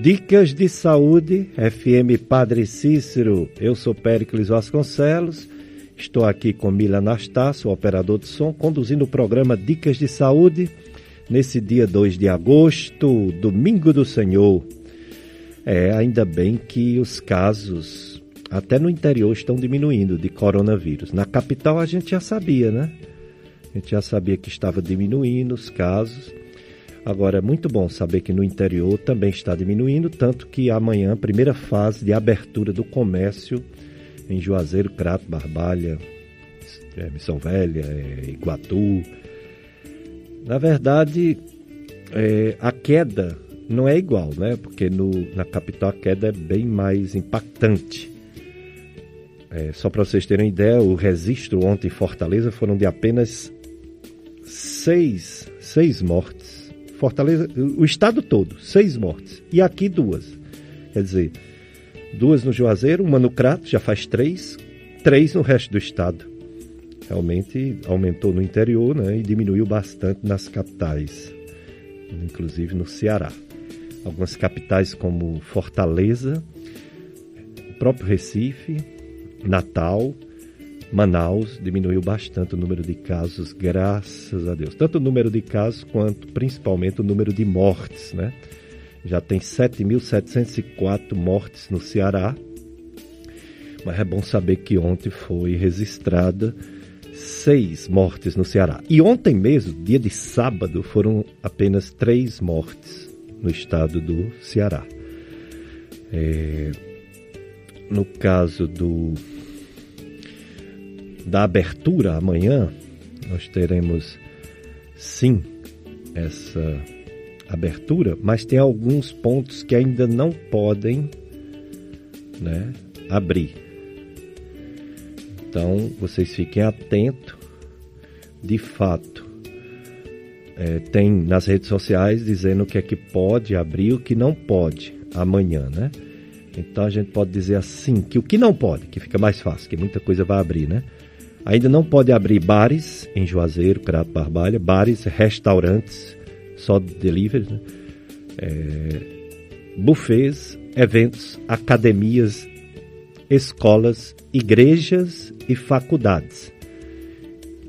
Dicas de Saúde, FM Padre Cícero. Eu sou Péricles Vasconcelos. Estou aqui com Mila Anastácio, operador de som, conduzindo o programa Dicas de Saúde nesse dia 2 de agosto, domingo do Senhor. É, ainda bem que os casos, até no interior, estão diminuindo de coronavírus. Na capital a gente já sabia, né? A gente já sabia que estava diminuindo os casos. Agora é muito bom saber que no interior também está diminuindo, tanto que amanhã, primeira fase de abertura do comércio em Juazeiro, Crato, Barbalha, é, Missão Velha, é, Iguatu, na verdade, é, a queda não é igual, né? Porque no, na capital a queda é bem mais impactante. É, só para vocês terem ideia, o registro ontem em Fortaleza foram de apenas seis, seis mortes. Fortaleza, o estado todo, seis mortes. E aqui duas. Quer dizer, duas no Juazeiro, uma no Crato, já faz três, três no resto do estado realmente aumentou no interior né, e diminuiu bastante nas capitais, inclusive no Ceará. Algumas capitais como Fortaleza, o próprio Recife, Natal, Manaus diminuiu bastante o número de casos, graças a Deus. Tanto o número de casos quanto principalmente o número de mortes, né? Já tem 7.704 mortes no Ceará. Mas é bom saber que ontem foi registrada seis mortes no Ceará. E ontem mesmo, dia de sábado, foram apenas três mortes no estado do Ceará. É, no caso do da abertura amanhã, nós teremos sim essa abertura, mas tem alguns pontos que ainda não podem né, abrir. Então vocês fiquem atentos. De fato, é, tem nas redes sociais dizendo o que é que pode abrir e o que não pode amanhã, né? Então a gente pode dizer assim que o que não pode, que fica mais fácil, que muita coisa vai abrir, né? Ainda não pode abrir bares em Juazeiro, Crato Barbalha, bares, restaurantes, só delivery, né? É, buffets, eventos, academias, escolas, igrejas e faculdades.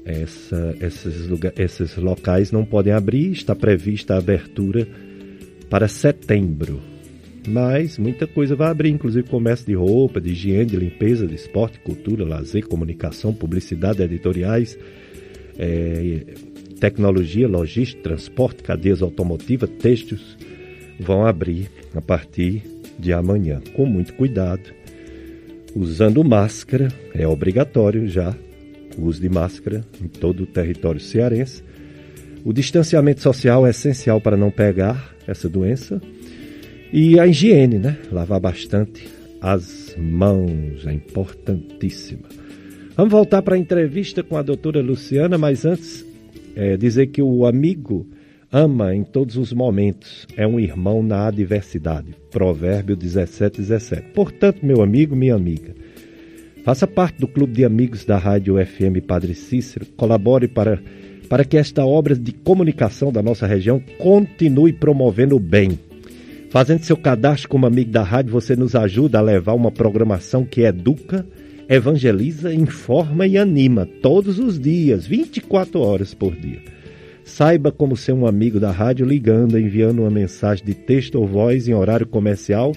Essa, esses, lugar, esses locais não podem abrir, está prevista a abertura para setembro. Mas muita coisa vai abrir, inclusive comércio de roupa, de higiene, de limpeza, de esporte, cultura, lazer, comunicação, publicidade, editoriais, é, tecnologia, logística, transporte, cadeias automotivas, textos, vão abrir a partir de amanhã, com muito cuidado, usando máscara, é obrigatório já o uso de máscara em todo o território cearense. O distanciamento social é essencial para não pegar essa doença e a higiene, né? Lavar bastante as mãos, é importantíssima. Vamos voltar para a entrevista com a doutora Luciana, mas antes é, dizer que o amigo ama em todos os momentos, é um irmão na adversidade. Provérbio 17, 17. Portanto, meu amigo, minha amiga, faça parte do clube de amigos da Rádio FM Padre Cícero, colabore para, para que esta obra de comunicação da nossa região continue promovendo o bem Fazendo seu cadastro como amigo da rádio, você nos ajuda a levar uma programação que educa, evangeliza, informa e anima todos os dias, 24 horas por dia. Saiba como ser um amigo da rádio ligando, enviando uma mensagem de texto ou voz em horário comercial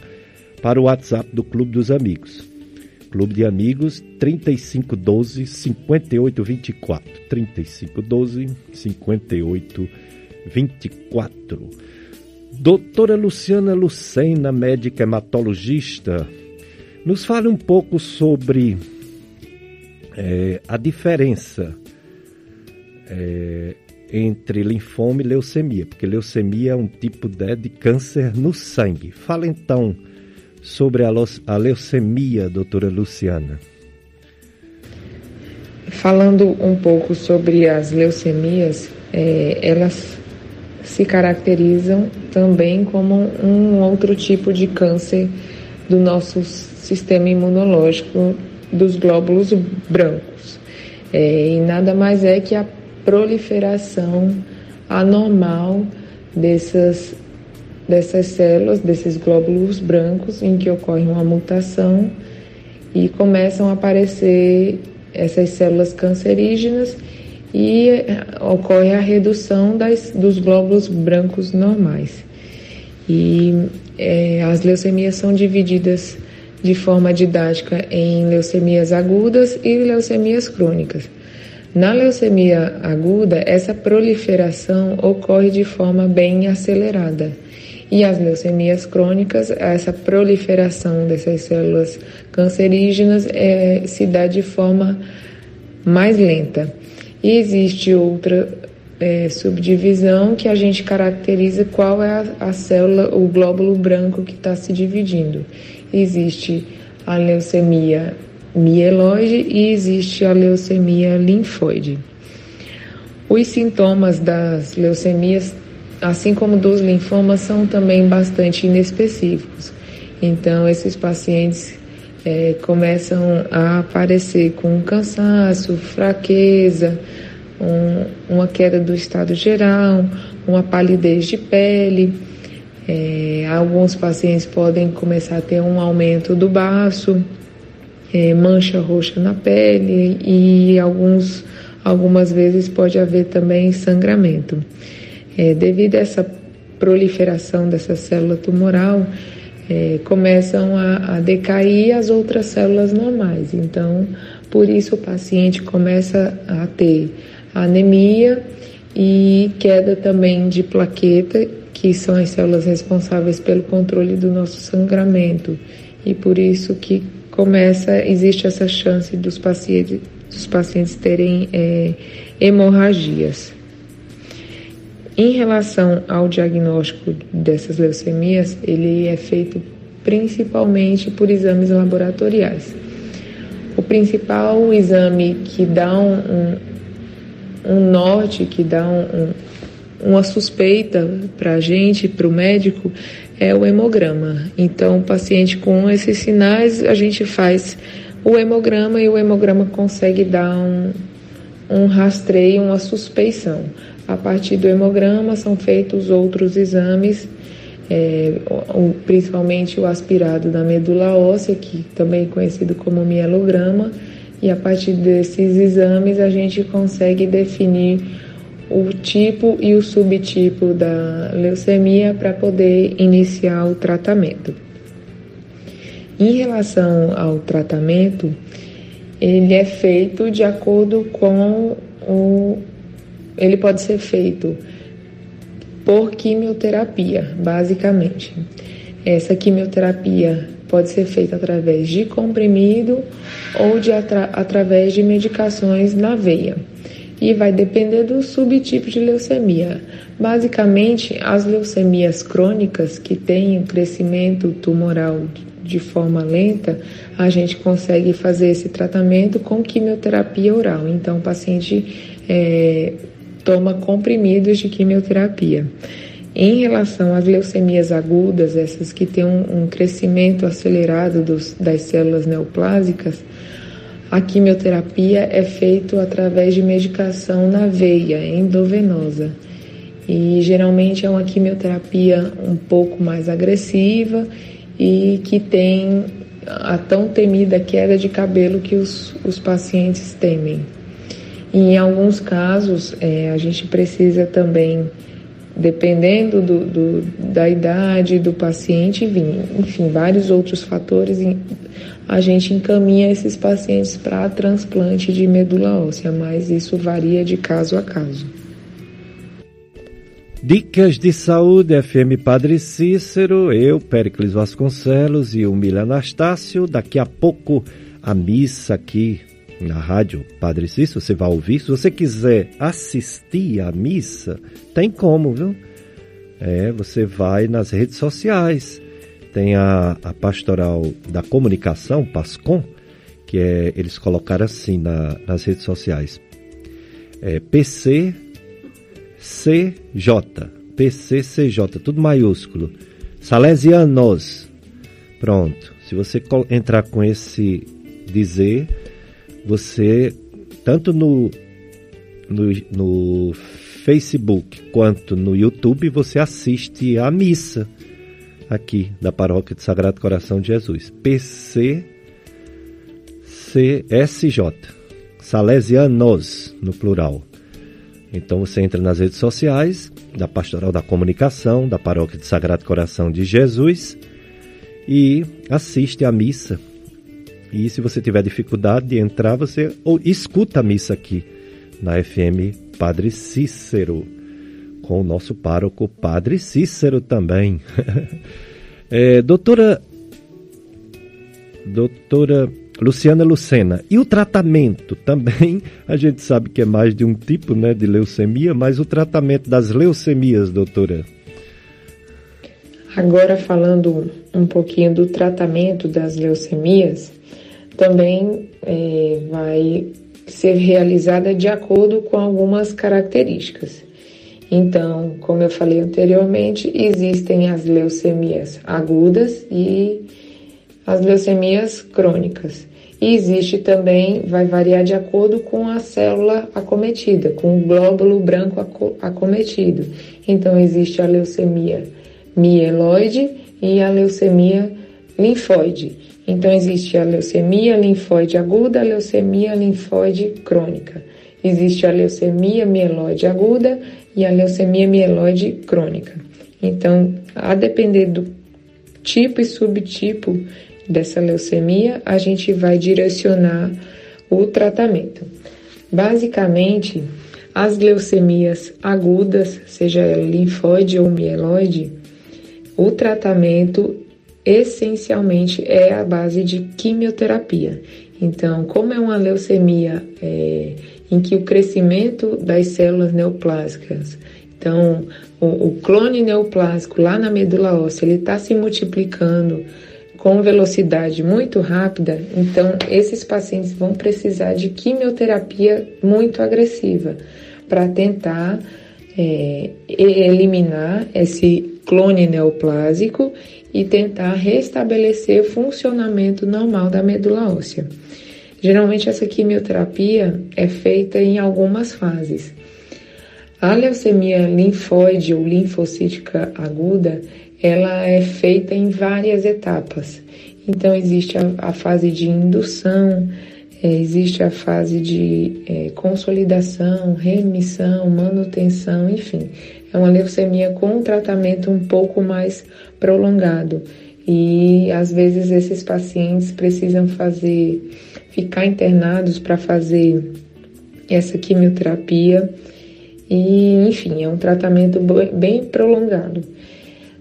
para o WhatsApp do Clube dos Amigos. Clube de Amigos 3512 5824. 3512 5824. Doutora Luciana Lucena, médica hematologista, nos fale um pouco sobre é, a diferença é, entre linfoma e leucemia, porque leucemia é um tipo de, de câncer no sangue. Fala então sobre a, a leucemia, doutora Luciana.
Falando um pouco sobre as leucemias, é, elas se caracterizam também como um outro tipo de câncer do nosso sistema imunológico dos glóbulos brancos. É, e nada mais é que a proliferação anormal dessas, dessas células, desses glóbulos brancos, em que ocorre uma mutação e começam a aparecer essas células cancerígenas e eh, ocorre a redução das, dos glóbulos brancos normais. E é, as leucemias são divididas de forma didática em leucemias agudas e leucemias crônicas. Na leucemia aguda, essa proliferação ocorre de forma bem acelerada. E as leucemias crônicas, essa proliferação dessas células cancerígenas é, se dá de forma mais lenta. E existe outra é, subdivisão que a gente caracteriza qual é a, a célula, o glóbulo branco que está se dividindo. Existe a leucemia mieloide e existe a leucemia linfóide. Os sintomas das leucemias, assim como dos linfomas, são também bastante inespecíficos. Então, esses pacientes é, começam a aparecer com cansaço, fraqueza, um, uma queda do estado geral, uma palidez de pele. É, alguns pacientes podem começar a ter um aumento do baço é, mancha roxa na pele e alguns, algumas vezes pode haver também sangramento. É, devido a essa proliferação dessa célula tumoral, é, começam a, a decair as outras células normais. Então, por isso o paciente começa a ter anemia e queda também de plaqueta, que são as células responsáveis pelo controle do nosso sangramento. E por isso que começa, existe essa chance dos pacientes, dos pacientes terem é, hemorragias. Em relação ao diagnóstico dessas leucemias, ele é feito principalmente por exames laboratoriais. O principal exame que dá um, um, um norte, que dá um, uma suspeita para a gente, para o médico, é o hemograma. Então, o paciente com esses sinais, a gente faz o hemograma e o hemograma consegue dar um, um rastreio, uma suspeição. A partir do hemograma são feitos outros exames, é, o, principalmente o aspirado da medula óssea, que também é conhecido como mielograma, e a partir desses exames a gente consegue definir o tipo e o subtipo da leucemia para poder iniciar o tratamento. Em relação ao tratamento, ele é feito de acordo com o, ele pode ser feito por quimioterapia, basicamente. Essa quimioterapia pode ser feita através de comprimido ou de atra através de medicações na veia. E vai depender do subtipo de leucemia. Basicamente, as leucemias crônicas que têm um crescimento tumoral de forma lenta, a gente consegue fazer esse tratamento com quimioterapia oral. Então, o paciente é, toma comprimidos de quimioterapia. Em relação às leucemias agudas, essas que têm um, um crescimento acelerado dos, das células neoplásicas, a quimioterapia é feita através de medicação na veia, endovenosa. E geralmente é uma quimioterapia um pouco mais agressiva e que tem a tão temida queda de cabelo que os, os pacientes temem. Em alguns casos, é, a gente precisa também, dependendo do, do, da idade do paciente, enfim, vários outros fatores, a gente encaminha esses pacientes para transplante de medula óssea, mas isso varia de caso a caso.
Dicas de Saúde, FM Padre Cícero, eu, Péricles Vasconcelos e o Mila Anastácio. Daqui a pouco a missa aqui na rádio Padre Cícero, você vai ouvir. Se você quiser assistir a missa, tem como, viu? É, você vai nas redes sociais. Tem a, a Pastoral da Comunicação, PASCOM, que é, eles colocaram assim na, nas redes sociais. É, PC CJ, PCCJ, tudo maiúsculo. Salesianos. Pronto. Se você entrar com esse dizer, você, tanto no, no, no Facebook quanto no YouTube, você assiste a missa aqui da Paróquia de Sagrado Coração de Jesus. PCCSJ. Salesianos, no plural. Então você entra nas redes sociais da Pastoral da Comunicação, da Paróquia de Sagrado Coração de Jesus e assiste a missa e se você tiver dificuldade de entrar, você ou escuta a missa aqui na FM Padre Cícero, com o nosso pároco Padre Cícero também. é, doutora, doutora Luciana Lucena, e o tratamento também, a gente sabe que é mais de um tipo né, de leucemia, mas o tratamento das leucemias, doutora?
Agora falando um pouquinho do tratamento das leucemias, também é, vai ser realizada de acordo com algumas características. Então, como eu falei anteriormente, existem as leucemias agudas e as leucemias crônicas. E existe também, vai variar de acordo com a célula acometida, com o glóbulo branco acometido. Então, existe a leucemia mieloide e a leucemia linfóide. Então existe a leucemia linfóide aguda, a leucemia linfóide crônica. Existe a leucemia mieloide aguda e a leucemia mieloide crônica. Então, a depender do tipo e subtipo dessa leucemia, a gente vai direcionar o tratamento. Basicamente, as leucemias agudas, seja linfóide ou mieloide, o tratamento essencialmente é a base de quimioterapia. Então, como é uma leucemia é, em que o crescimento das células neoplásicas, então o, clone neoplásico lá na medula óssea, ele está se multiplicando com velocidade muito rápida, então esses pacientes vão precisar de quimioterapia muito agressiva para tentar é, eliminar esse clone neoplásico e tentar restabelecer o funcionamento normal da medula óssea. Geralmente essa quimioterapia é feita em algumas fases. A leucemia linfóide ou linfocítica aguda, ela é feita em várias etapas. Então existe a, a fase de indução, é, existe a fase de é, consolidação, remissão, manutenção, enfim. É uma leucemia com um tratamento um pouco mais prolongado. E às vezes esses pacientes precisam fazer ficar internados para fazer essa quimioterapia. E, enfim, é um tratamento bem prolongado.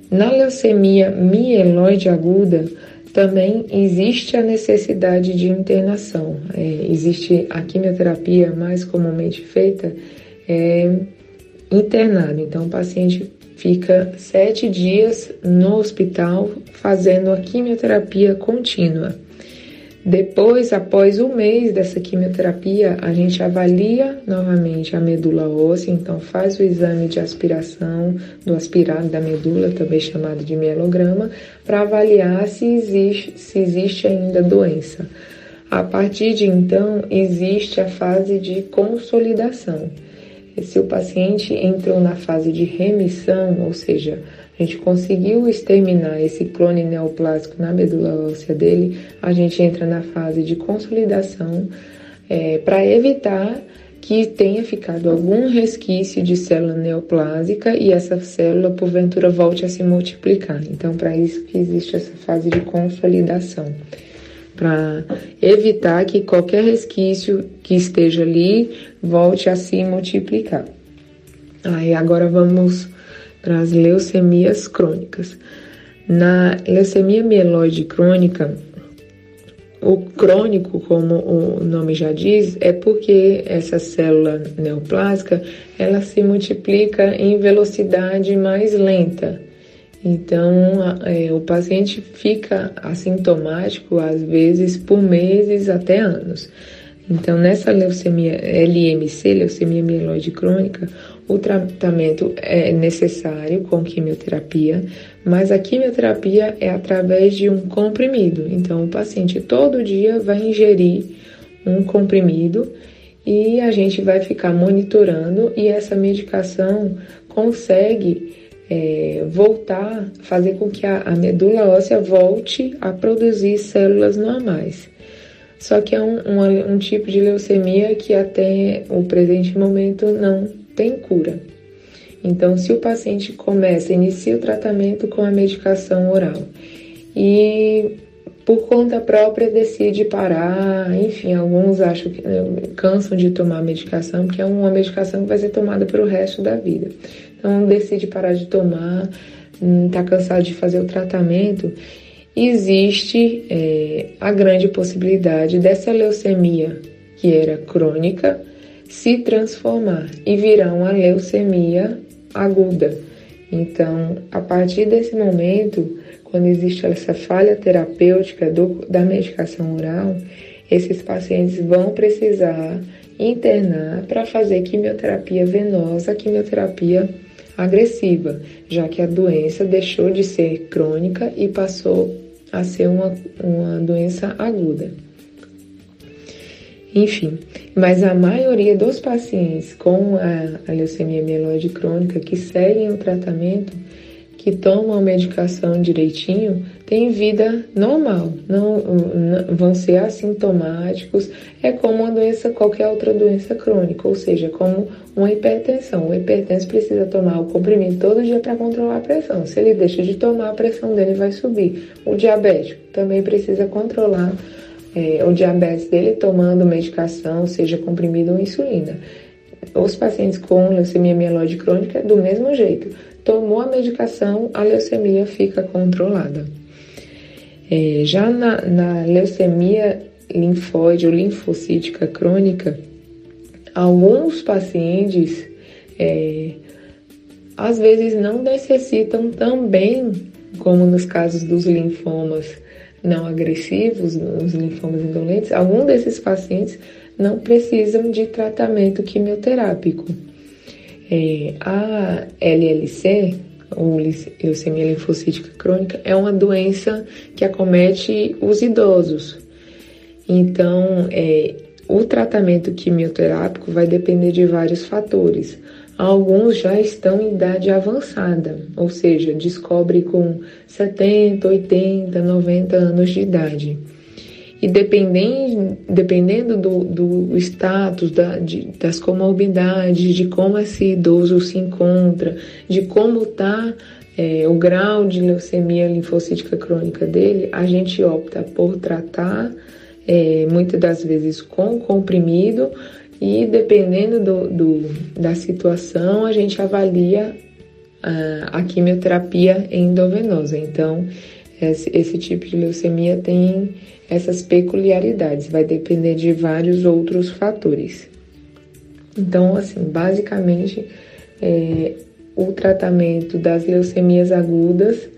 Na leucemia mieloide aguda, também existe a necessidade de internação. É, existe a quimioterapia mais comumente feita é, internado. Então, o paciente fica sete dias no hospital fazendo a quimioterapia contínua. Depois, após um mês dessa quimioterapia, a gente avalia novamente a medula óssea, então faz o exame de aspiração do aspirado da medula, também chamado de mielograma, para avaliar se existe, se existe ainda doença. A partir de então, existe a fase de consolidação. Se o paciente entrou na fase de remissão, ou seja, a gente conseguiu exterminar esse clone neoplásico na medula óssea dele, a gente entra na fase de consolidação é, para evitar que tenha ficado algum resquício de célula neoplásica e essa célula, porventura, volte a se multiplicar. Então, para isso que existe essa fase de consolidação, para evitar que qualquer resquício que esteja ali volte a se multiplicar. Aí agora vamos para as leucemias crônicas. Na leucemia mieloide crônica, o crônico, como o nome já diz, é porque essa célula neoplásica ela se multiplica em velocidade mais lenta. Então, é, o paciente fica assintomático às vezes por meses até anos. Então, nessa leucemia LMC, leucemia mieloide crônica, o tratamento é necessário com quimioterapia, mas a quimioterapia é através de um comprimido. Então, o paciente todo dia vai ingerir um comprimido e a gente vai ficar monitorando e essa medicação consegue é, voltar, fazer com que a, a, medula óssea volte a produzir células normais. Só que é um, um, um tipo de leucemia que até o presente momento não tem cura. Então, se o paciente começa, inicia o tratamento com a medicação oral e por conta própria decide parar, enfim, alguns acham que né, cansam de tomar a medicação, porque é uma medicação que vai ser tomada pelo resto da vida. Então, decide parar de tomar, está hum, cansado de fazer o tratamento, existe é, a grande possibilidade dessa leucemia, que era crônica, se transformar e virar uma leucemia aguda. Então, a partir desse momento, quando existe essa falha terapêutica do, da medicação oral, esses pacientes vão precisar internar para fazer quimioterapia venosa, quimioterapia agressiva, já que a doença deixou de ser crônica e passou a ser uma, uma doença aguda. Enfim, mas a maioria dos pacientes com a, a leucemia mieloide crônica que seguem o tratamento que tomam a medicação direitinho têm vida normal, não, não, vão ser assintomáticos, é como uma doença, qualquer outra doença crônica, ou seja, como uma hipertensão. O hipertenso precisa tomar o comprimido todo dia para controlar a pressão. Se ele deixa de tomar, a pressão dele vai subir. O diabético também precisa controlar é, o diabetes dele tomando medicação, seja comprimido ou insulina. Os pacientes com leucemia mieloide crônica, do mesmo jeito tomou a medicação, a leucemia fica controlada. É, já na, na leucemia linfóide ou linfocítica crônica, alguns pacientes é, às vezes não necessitam também, como nos casos dos linfomas não agressivos, os linfomas indolentes, alguns desses pacientes não precisam de tratamento quimioterápico. É, a LLC, ou leucemia linfocítica crônica, é uma doença que acomete os idosos. Então, é, o tratamento quimioterápico vai depender de vários fatores. Alguns já estão em idade avançada, ou seja, descobre com 70, 80, 90 anos de idade. E dependendo, dependendo do, do status, da, de, das comorbidades, de como esse idoso se encontra, de como está é, o grau de leucemia linfocítica crônica dele, a gente opta por tratar, é, muitas das vezes com comprimido, e dependendo do, do da situação, a gente avalia a, a quimioterapia endovenosa. Então, esse, esse tipo de leucemia tem essas peculiaridades, vai depender de vários outros fatores. Então, assim, basicamente, é, o tratamento das leucemias agudas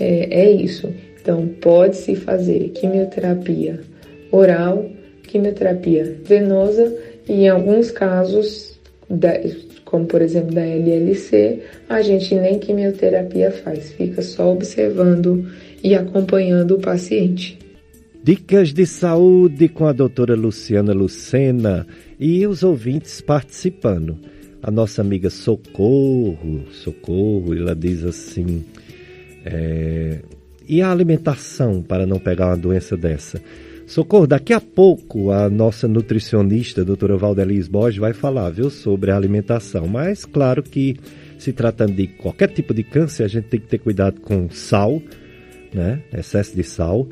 é, é isso. Então, pode-se fazer quimioterapia oral, quimioterapia venosa e, em alguns casos, como por exemplo da LLC, a gente nem quimioterapia faz, fica só observando e acompanhando o paciente.
Dicas de saúde com a doutora Luciana Lucena e os ouvintes participando. A nossa amiga Socorro, Socorro, ela diz assim: é, e a alimentação para não pegar uma doença dessa? Socorro, daqui a pouco a nossa nutricionista, doutora Valdelis Borges, vai falar, viu, sobre a alimentação. Mas, claro que se tratando de qualquer tipo de câncer, a gente tem que ter cuidado com sal, né? Excesso de sal.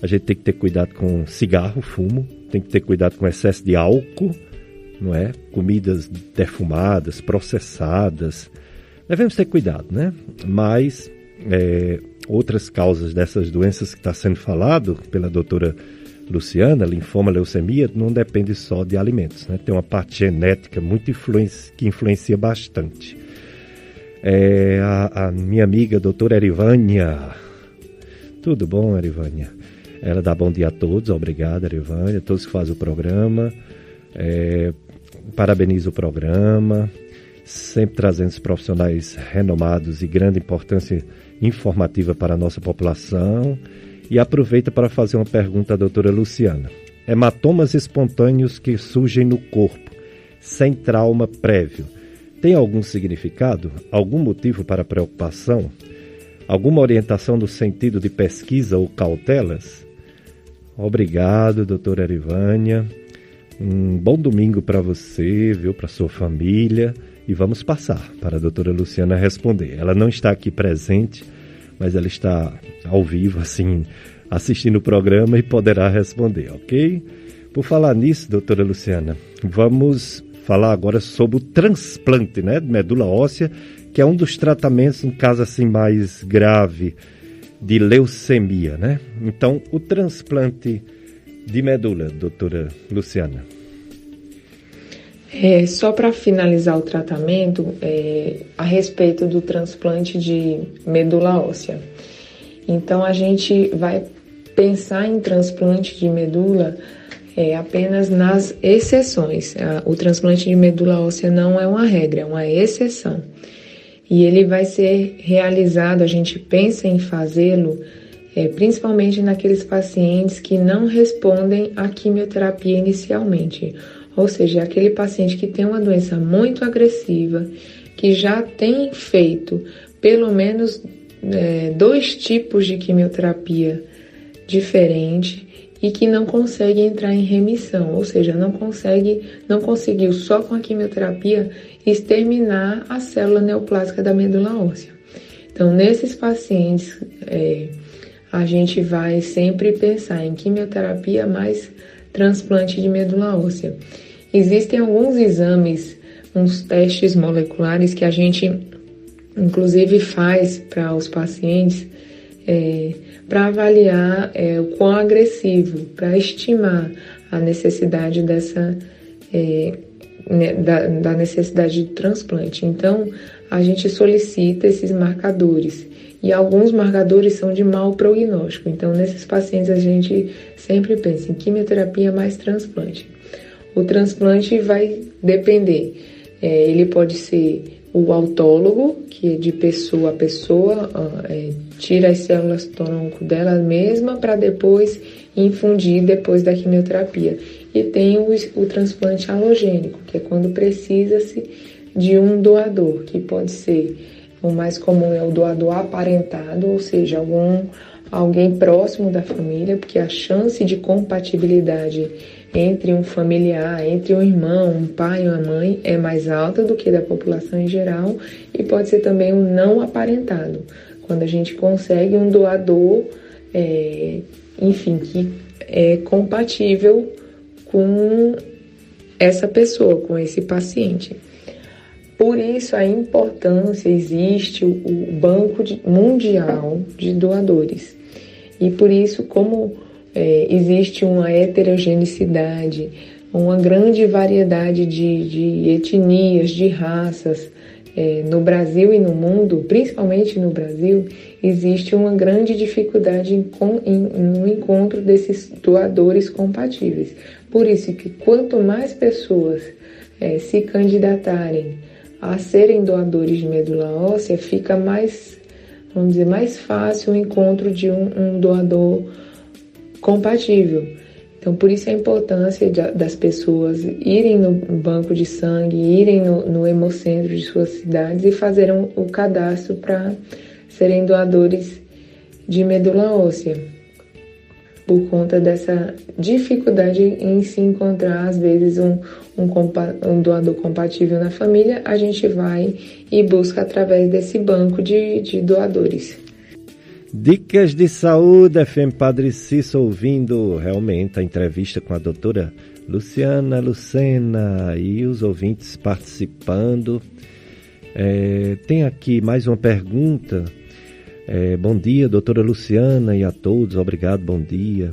A gente tem que ter cuidado com cigarro, fumo, tem que ter cuidado com excesso de álcool, não é? Comidas defumadas, processadas. Devemos ter cuidado, né? Mas é, outras causas dessas doenças que está sendo falado pela doutora Luciana, linfoma, leucemia, não depende só de alimentos, né? Tem uma parte genética muito que influencia bastante. É, a, a minha amiga doutora Erivânia. Tudo bom, Erivânia? Ela dá bom dia a todos, obrigado, Erivânia, todos que fazem o programa. É, parabenizo o programa, sempre trazendo os profissionais renomados e grande importância informativa para a nossa população. E aproveita para fazer uma pergunta à doutora Luciana. Hematomas espontâneos que surgem no corpo, sem trauma prévio, tem algum significado? Algum motivo para preocupação? Alguma orientação no sentido de pesquisa ou cautelas? Obrigado, doutora Erivânia. Um bom domingo para você, viu, para sua família. E vamos passar para a doutora Luciana responder. Ela não está aqui presente, mas ela está ao vivo, assim, assistindo o programa e poderá responder, ok? Por falar nisso, doutora Luciana, vamos falar agora sobre o transplante né, de medula óssea, que é um dos tratamentos, um caso assim mais grave de leucemia, né? Então, o transplante de medula, doutora Luciana.
É, só para finalizar o tratamento, é, a respeito do transplante de medula óssea. Então, a gente vai pensar em transplante de medula é, apenas nas exceções. O transplante de medula óssea não é uma regra, é uma exceção e ele vai ser realizado, a gente pensa em fazê-lo é, principalmente naqueles pacientes que não respondem à quimioterapia inicialmente, ou seja, aquele paciente que tem uma doença muito agressiva, que já tem feito pelo menos é, dois tipos de quimioterapia diferente e que não consegue entrar em remissão, ou seja, não consegue, não conseguiu só com a quimioterapia exterminar a célula neoplásica da medula óssea. Então, nesses pacientes, é, a gente vai sempre pensar em quimioterapia mais transplante de medula óssea. Existem alguns exames, uns testes moleculares que a gente inclusive faz para os pacientes é, para avaliar é, o quão agressivo, para estimar a necessidade dessa é, né, da, da necessidade de transplante. Então, a gente solicita esses marcadores e alguns marcadores são de mau prognóstico. Então, nesses pacientes a gente sempre pensa em quimioterapia mais transplante. O transplante vai depender. É, ele pode ser o autólogo, que é de pessoa a pessoa, é, tira as células tronco dela mesma para depois infundir depois da quimioterapia. E tem o, o transplante halogênico, que é quando precisa-se de um doador, que pode ser o mais comum é o doador aparentado, ou seja, algum alguém próximo da família, porque a chance de compatibilidade entre um familiar, entre um irmão, um pai e uma mãe é mais alta do que da população em geral e pode ser também um não aparentado, quando a gente consegue um doador, é, enfim, que é compatível com essa pessoa, com esse paciente. Por isso a importância existe o Banco Mundial de Doadores. E por isso, como é, existe uma heterogeneidade, uma grande variedade de, de etnias, de raças, é, no Brasil e no mundo, principalmente no Brasil, existe uma grande dificuldade em, em, no encontro desses doadores compatíveis. Por isso que quanto mais pessoas é, se candidatarem a serem doadores de medula óssea, fica mais, vamos dizer, mais fácil o encontro de um, um doador compatível. Então, por isso a importância de, das pessoas irem no banco de sangue, irem no, no hemocentro de suas cidades e fazerem o cadastro para serem doadores de medula óssea por conta dessa dificuldade em se encontrar, às vezes, um, um, um, doador compatível na família, a gente vai e busca através desse banco de, de doadores.
Dicas de saúde, FM Padre Cício, ouvindo realmente a entrevista com a doutora Luciana Lucena e os ouvintes participando. É, tem aqui mais uma pergunta é, bom dia, doutora Luciana e a todos, obrigado, bom dia.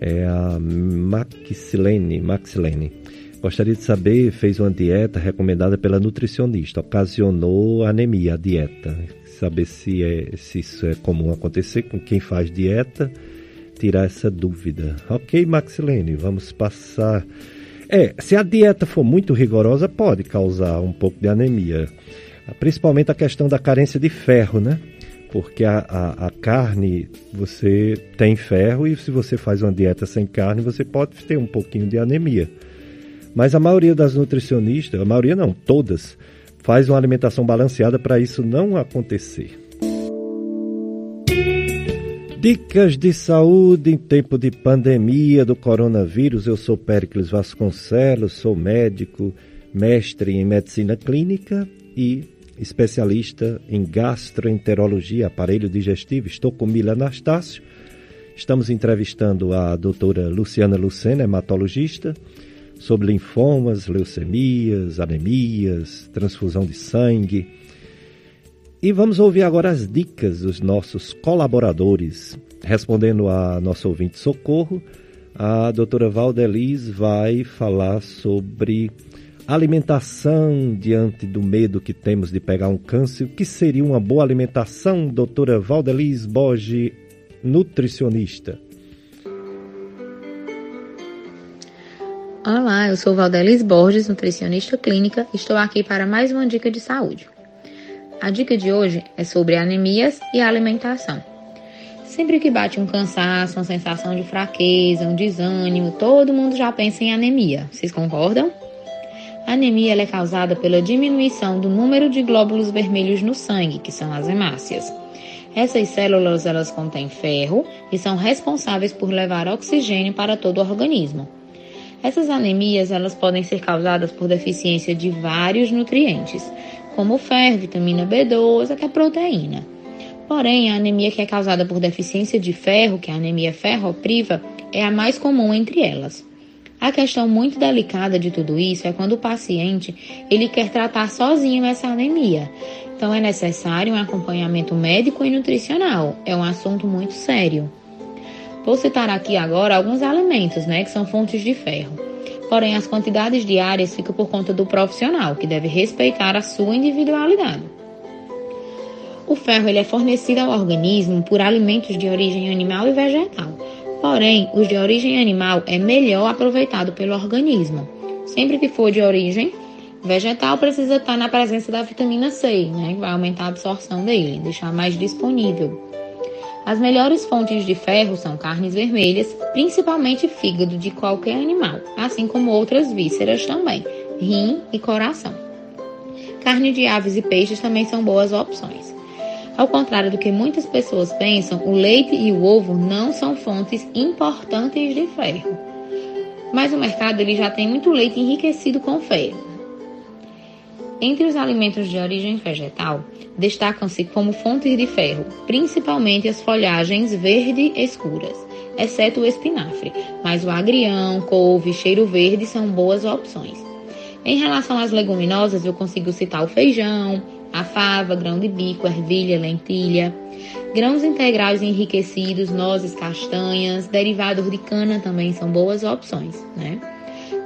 É a Maxilene, Maxilene. Gostaria de saber, fez uma dieta recomendada pela nutricionista, ocasionou anemia a dieta. Saber se, é, se isso é comum acontecer com quem faz dieta, tirar essa dúvida. Ok, Maxilene, vamos passar. É, se a dieta for muito rigorosa, pode causar um pouco de anemia. Principalmente a questão da carência de ferro, né? porque a, a, a, carne você tem ferro e se você faz uma dieta sem carne você pode ter um pouquinho de anemia. Mas a maioria das nutricionistas, a maioria não, todas, faz uma alimentação balanceada para isso não acontecer. Dicas de saúde em tempo de pandemia do coronavírus. Eu sou Péricles Vasconcelos, sou médico, mestre em medicina clínica e especialista em gastroenterologia, aparelho digestivo. Estou com Mila Anastácio. Estamos entrevistando a doutora Luciana Lucena, hematologista, sobre linfomas, leucemias, anemias, transfusão de sangue. E vamos ouvir agora as dicas dos nossos colaboradores. Respondendo a nosso ouvinte Socorro, a doutora Valdeliz vai falar sobre Alimentação diante do medo que temos de pegar um câncer. O que seria uma boa alimentação, doutora Valdeliz Borges, nutricionista?
Olá, eu sou Valdeliz Borges, nutricionista clínica. Estou aqui para mais uma dica de saúde. A dica de hoje é sobre anemias e alimentação. Sempre que bate um cansaço, uma sensação de fraqueza, um desânimo, todo mundo já pensa em anemia. Vocês concordam? A anemia é causada pela diminuição do número de glóbulos vermelhos no sangue, que são as hemácias. Essas células elas contêm ferro e são responsáveis por levar oxigênio para todo o organismo. Essas anemias elas podem ser causadas por deficiência de vários nutrientes, como ferro, vitamina B12, até proteína. Porém, a anemia que é causada por deficiência de ferro, que é a anemia ferropriva, é a mais comum entre elas. A questão muito delicada de tudo isso é quando o paciente ele quer tratar sozinho essa anemia. Então é necessário um acompanhamento médico e nutricional. É um assunto muito sério. Vou citar aqui agora alguns alimentos, né, que são fontes de ferro. Porém, as quantidades diárias ficam por conta do profissional, que deve respeitar a sua individualidade. O ferro ele é fornecido ao organismo por alimentos de origem animal e vegetal. Porém, os de origem animal é melhor aproveitado pelo organismo. Sempre que for de origem vegetal, precisa estar na presença da vitamina C, né, que vai aumentar a absorção dele, deixar mais disponível. As melhores fontes de ferro são carnes vermelhas, principalmente fígado de qualquer animal, assim como outras vísceras também, rim e coração. Carne de aves e peixes também são boas opções. Ao contrário do que muitas pessoas pensam, o leite e o ovo não são fontes importantes de ferro. Mas o mercado ele já tem muito leite enriquecido com ferro. Entre os alimentos de origem vegetal, destacam-se como fontes de ferro, principalmente as folhagens verde escuras, exceto o espinafre, mas o agrião, couve, cheiro verde são boas opções. Em relação às leguminosas, eu consigo citar o feijão, a fava, grão de bico, ervilha, lentilha, grãos integrais enriquecidos, nozes, castanhas, derivados de cana também são boas opções, né?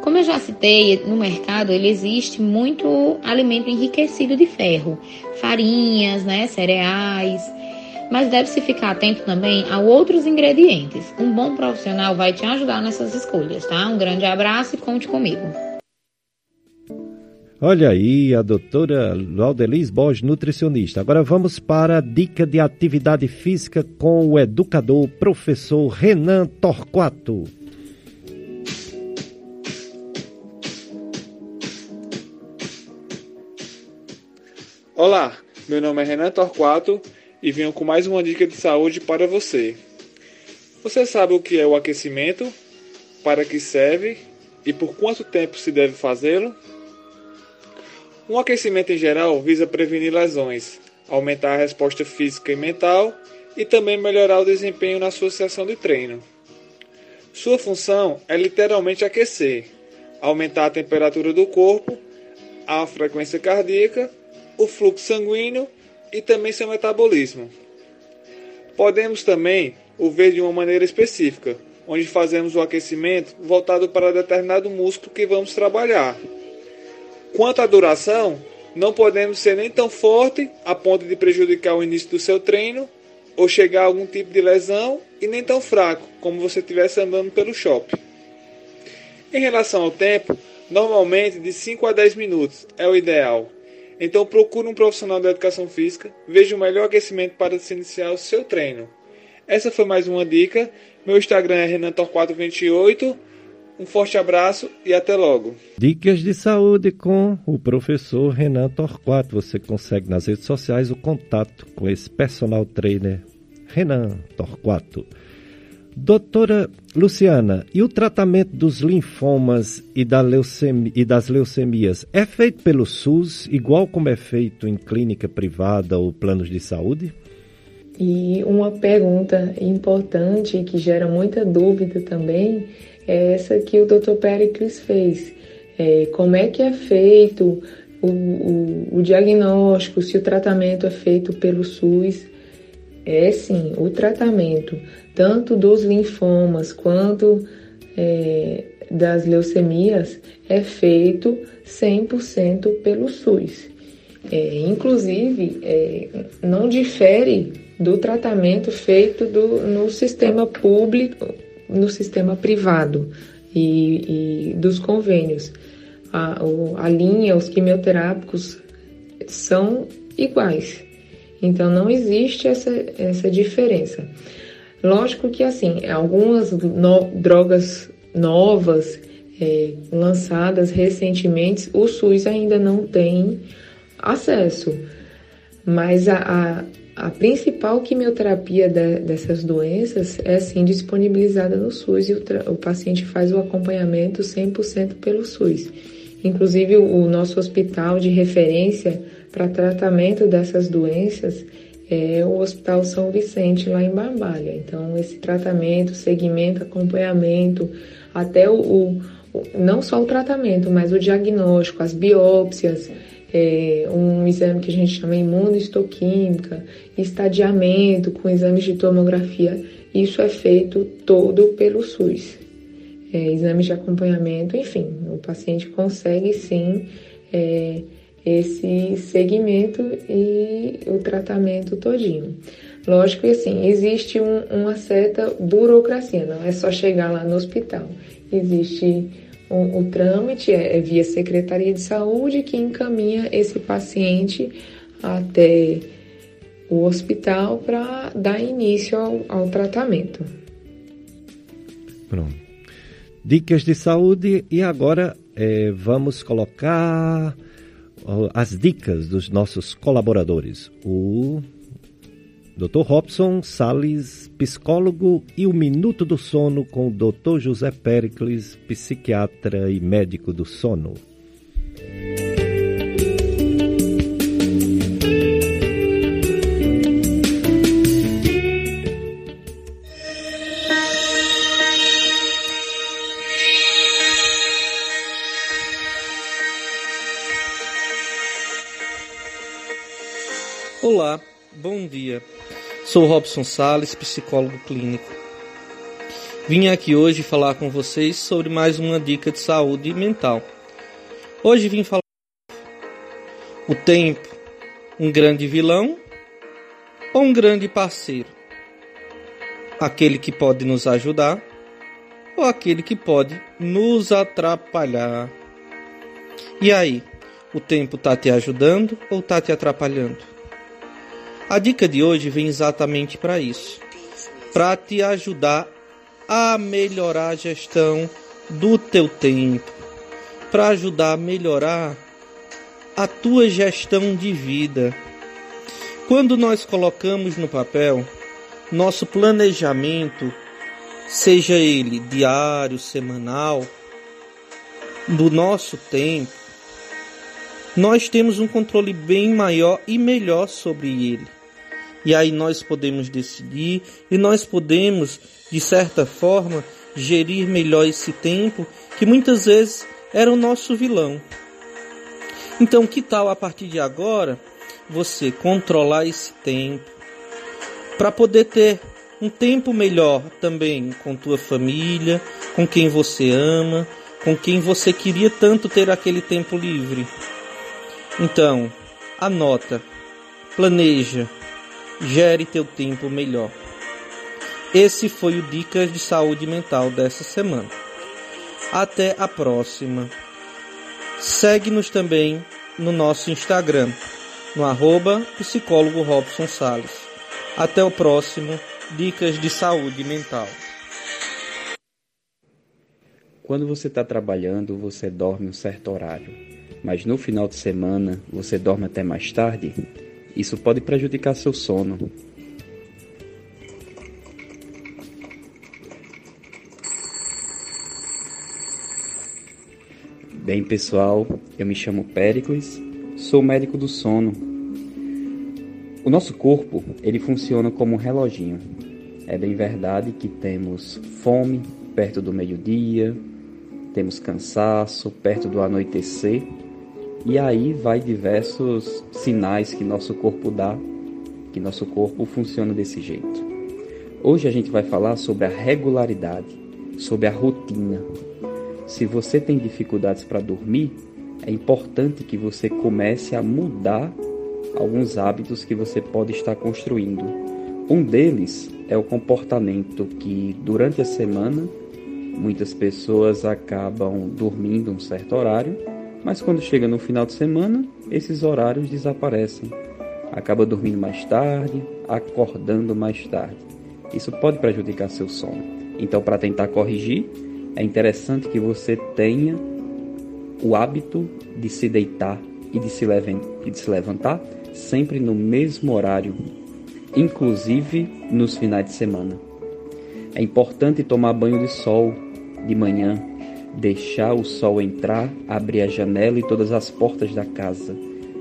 Como eu já citei, no mercado ele existe muito alimento enriquecido de ferro, farinhas, né, cereais, mas deve-se ficar atento também a outros ingredientes. Um bom profissional vai te ajudar nessas escolhas, tá? Um grande abraço e conte comigo.
Olha aí, a doutora Laudelis Borges, nutricionista. Agora vamos para a dica de atividade física com o educador, professor Renan Torquato.
Olá, meu nome é Renan Torquato e venho com mais uma dica de saúde para você. Você sabe o que é o aquecimento? Para que serve e por quanto tempo se deve fazê-lo? Um aquecimento em geral visa prevenir lesões, aumentar a resposta física e mental e também melhorar o desempenho na sua sessão de treino. Sua função é literalmente aquecer, aumentar a temperatura do corpo, a frequência cardíaca o fluxo sanguíneo e também seu metabolismo. Podemos também o ver de uma maneira específica, onde fazemos o aquecimento voltado para determinado músculo que vamos trabalhar. Quanto à duração, não podemos ser nem tão forte a ponto de prejudicar o início do seu treino ou chegar a algum tipo de lesão e nem tão fraco como você estivesse andando pelo shopping. Em relação ao tempo, normalmente de 5 a 10 minutos é o ideal. Então procure um profissional da educação física, veja o melhor aquecimento para se iniciar o seu treino. Essa foi mais uma dica. Meu Instagram é renantor428. Um forte abraço e até logo.
Dicas de saúde com o professor Renan Torquato. Você consegue nas redes sociais o contato com esse personal trainer Renan Torquato. Doutora Luciana, e o tratamento dos linfomas e, da e, das leucemias é feito pelo SUS, igual como é feito em clínica privada ou planos de saúde?
E uma pergunta importante que gera muita dúvida também é essa que o Dr. Pericles fez. É, como é que é feito o, o, o diagnóstico, se o tratamento é feito pelo SUS? É sim, o tratamento tanto dos linfomas quanto é, das leucemias é feito 100% pelo SUS. É, inclusive, é, não difere do tratamento feito do, no sistema público, no sistema privado e, e dos convênios. A, a linha, os quimioterápicos são iguais. Então, não existe essa, essa diferença. Lógico que, assim, algumas no, drogas novas é, lançadas recentemente, o SUS ainda não tem acesso. Mas a, a, a principal quimioterapia de, dessas doenças é sim disponibilizada no SUS e o, o paciente faz o acompanhamento 100% pelo SUS. Inclusive, o, o nosso hospital de referência para tratamento dessas doenças é o Hospital São Vicente, lá em Barbalha. Então, esse tratamento, segmento, acompanhamento, até o, o, não só o tratamento, mas o diagnóstico, as biópsias, é, um exame que a gente chama imunohistoquímica, estadiamento com exames de tomografia, isso é feito todo pelo SUS. É, exames de acompanhamento, enfim, o paciente consegue sim é, esse segmento e o tratamento todinho. Lógico que assim, existe um, uma certa burocracia, não é só chegar lá no hospital. Existe o, o trâmite é, é via Secretaria de Saúde que encaminha esse paciente até o hospital para dar início ao, ao tratamento.
Pronto. Dicas de saúde e agora é, vamos colocar as dicas dos nossos colaboradores. O Dr. Robson Sales, psicólogo, e o Minuto do Sono com o Dr. José Pericles, psiquiatra e médico do sono.
Olá, bom dia. Sou Robson Sales, psicólogo clínico. Vim aqui hoje falar com vocês sobre mais uma dica de saúde mental. Hoje vim falar o tempo, um grande vilão ou um grande parceiro? Aquele que pode nos ajudar ou aquele que pode nos atrapalhar? E aí, o tempo está te ajudando ou está te atrapalhando? A dica de hoje vem exatamente para isso, para te ajudar a melhorar a gestão do teu tempo, para ajudar a melhorar a tua gestão de vida. Quando nós colocamos no papel nosso planejamento, seja ele diário, semanal, do nosso tempo, nós temos um controle bem maior e melhor sobre ele. E aí nós podemos decidir e nós podemos, de certa forma, gerir melhor esse tempo que muitas vezes era o nosso vilão. Então, que tal a partir de agora você controlar esse tempo para poder ter um tempo melhor também com tua família, com quem você ama, com quem você queria tanto ter aquele tempo livre? Então, anota, planeja, gere teu tempo melhor. Esse foi o Dicas de Saúde Mental dessa semana. Até a próxima. Segue-nos também no nosso Instagram, no arroba psicólogo Robson Salles. Até o próximo Dicas de Saúde Mental.
Quando você está trabalhando, você dorme um certo horário mas no final de semana você dorme até mais tarde, isso pode prejudicar seu sono. Bem, pessoal, eu me chamo Péricles, sou médico do sono. O nosso corpo, ele funciona como um reloginho. É bem verdade que temos fome perto do meio-dia, temos cansaço perto do anoitecer, e aí vai diversos sinais que nosso corpo dá, que nosso corpo funciona desse jeito. Hoje a gente vai falar sobre a regularidade, sobre a rotina. Se você tem dificuldades para dormir, é importante que você comece a mudar alguns hábitos que você pode estar construindo. Um deles é o comportamento que durante a semana muitas pessoas acabam dormindo um certo horário mas quando chega no final de semana, esses horários desaparecem. Acaba dormindo mais tarde, acordando mais tarde. Isso pode prejudicar seu sono. Então, para tentar corrigir, é interessante que você tenha o hábito de se deitar e de se, e de se levantar sempre no mesmo horário, inclusive nos finais de semana. É importante tomar banho de sol de manhã, deixar o sol entrar, abrir a janela e todas as portas da casa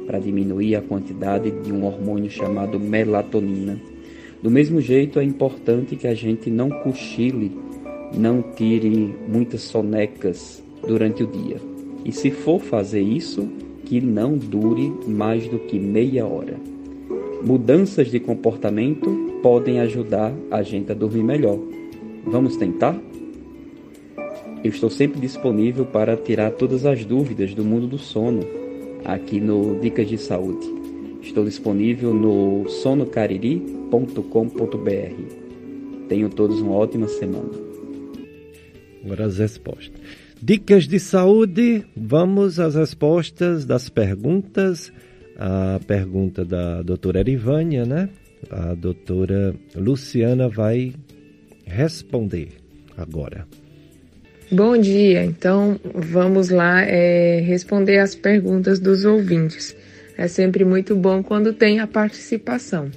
para diminuir a quantidade de um hormônio chamado melatonina. Do mesmo jeito, é importante que a gente não cochile, não tire muitas sonecas durante o dia. E se for fazer isso, que não dure mais do que meia hora. Mudanças de comportamento podem ajudar a gente a dormir melhor. Vamos tentar? Eu estou sempre disponível para tirar todas as dúvidas do mundo do sono aqui no Dicas de Saúde. Estou disponível no sonocariri.com.br. Tenham todos uma ótima semana.
Agora as respostas. Dicas de saúde, vamos às respostas das perguntas. A pergunta da doutora Erivânia, né? A doutora Luciana vai responder agora.
Bom dia, então vamos lá é, responder as perguntas dos ouvintes. É sempre muito bom quando tem a participação.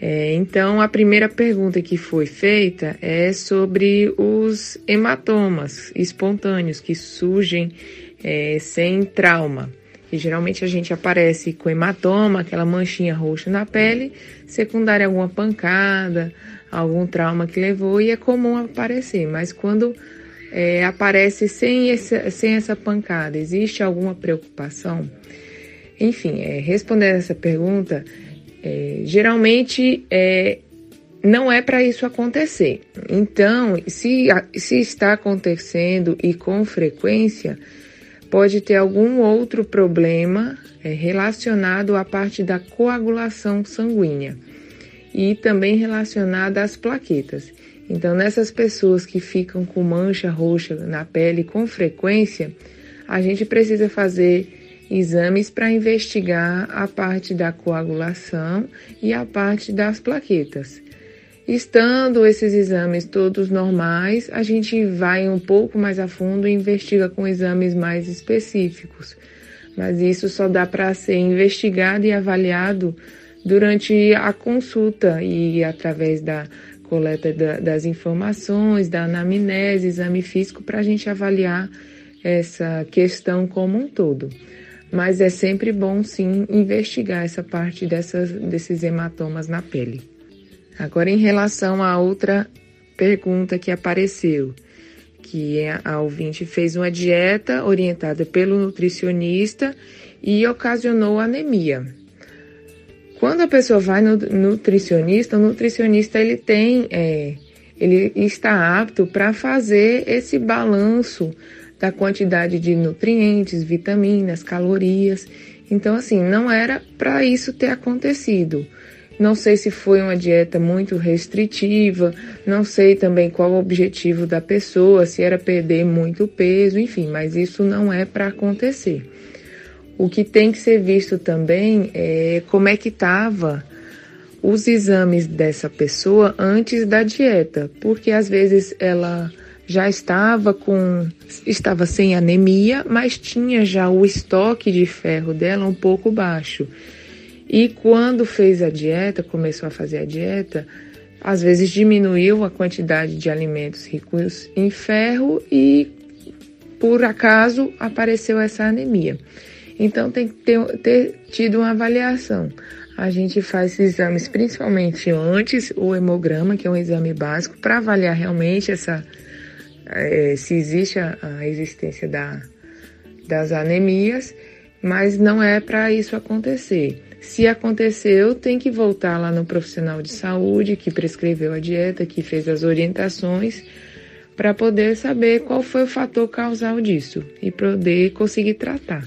É, então, a primeira pergunta que foi feita é sobre os hematomas espontâneos que surgem é, sem trauma. Geralmente a gente aparece com hematoma, aquela manchinha roxa na pele, secundária a alguma pancada, algum trauma que levou, e é comum aparecer. Mas quando é, aparece sem, esse, sem essa pancada? Existe alguma preocupação? Enfim, é, respondendo essa pergunta, é, geralmente é, não é para isso acontecer. Então, se, se está acontecendo e com frequência, pode ter algum outro problema é, relacionado à parte da coagulação sanguínea e também relacionada às plaquetas. Então, nessas pessoas que ficam com mancha roxa na pele com frequência, a gente precisa fazer exames para investigar a parte da coagulação e a parte das plaquetas. Estando esses exames todos normais, a gente vai um pouco mais a fundo e investiga com exames mais específicos. Mas isso só dá para ser investigado e avaliado durante a consulta e através da coleta da, das informações, da anamnese, exame físico, para a gente avaliar essa questão como um todo. Mas é sempre bom, sim, investigar essa parte dessas, desses hematomas na pele. Agora, em relação a outra pergunta que apareceu, que a ouvinte fez uma dieta orientada pelo nutricionista e ocasionou anemia. Quando a pessoa vai no nutricionista, o nutricionista ele tem, é, ele está apto para fazer esse balanço da quantidade de nutrientes, vitaminas, calorias. Então, assim, não era para isso ter acontecido. Não sei se foi uma dieta muito restritiva, não sei também qual o objetivo da pessoa, se era perder muito peso, enfim, mas isso não é para acontecer. O que tem que ser visto também é como é que estava os exames dessa pessoa antes da dieta, porque às vezes ela já estava com estava sem anemia, mas tinha já o estoque de ferro dela um pouco baixo. E quando fez a dieta, começou a fazer a dieta, às vezes diminuiu a quantidade de alimentos ricos em ferro e por acaso apareceu essa anemia. Então tem que ter, ter tido uma avaliação. A gente faz exames principalmente antes, o hemograma, que é um exame básico, para avaliar realmente essa, é, se existe a, a existência da, das anemias, mas não é para isso acontecer. Se aconteceu, tem que voltar lá no profissional de saúde que prescreveu a dieta, que fez as orientações, para poder saber qual foi o fator causal disso e poder conseguir tratar.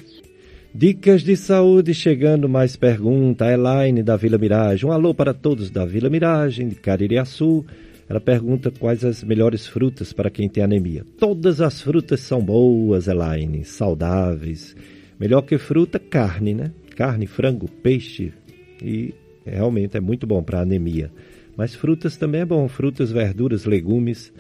Dicas de saúde chegando, mais pergunta. A Elaine da Vila Miragem. Um alô para todos da Vila Miragem, de Caririaçu. Ela pergunta quais as melhores frutas para quem tem anemia. Todas as frutas são boas, Elaine, saudáveis. Melhor que fruta, carne, né? Carne, frango, peixe. E realmente é muito bom para anemia. Mas frutas também é bom, frutas, verduras, legumes.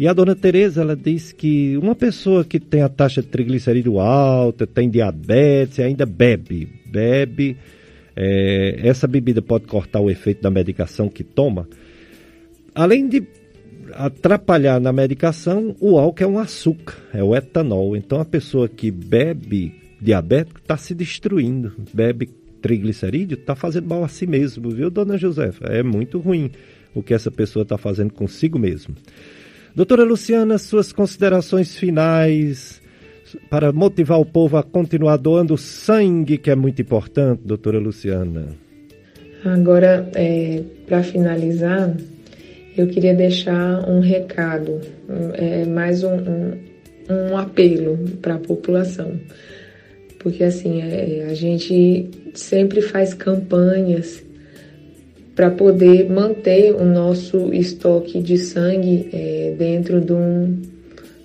E a dona Tereza, ela diz que uma pessoa que tem a taxa de triglicerídeo alta, tem diabetes, ainda bebe, bebe, é, essa bebida pode cortar o efeito da medicação que toma. Além de atrapalhar na medicação, o álcool é um açúcar, é o etanol. Então a pessoa que bebe diabético está se destruindo, bebe triglicerídeo, está fazendo mal a si mesmo, viu, dona Josefa? É muito ruim o que essa pessoa está fazendo consigo mesmo. Doutora Luciana, suas considerações finais para motivar o povo a continuar doando sangue, que é muito importante, doutora Luciana.
Agora, é, para finalizar, eu queria deixar um recado, é, mais um, um, um apelo para a população. Porque assim, é, a gente sempre faz campanhas para poder manter o nosso estoque de sangue é, dentro de um,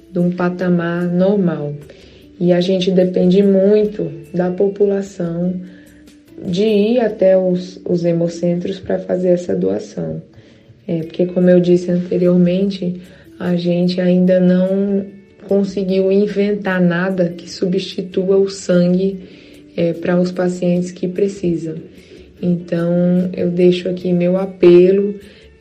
de um patamar normal. E a gente depende muito da população de ir até os, os hemocentros para fazer essa doação. É, porque, como eu disse anteriormente, a gente ainda não conseguiu inventar nada que substitua o sangue é, para os pacientes que precisam. Então, eu deixo aqui meu apelo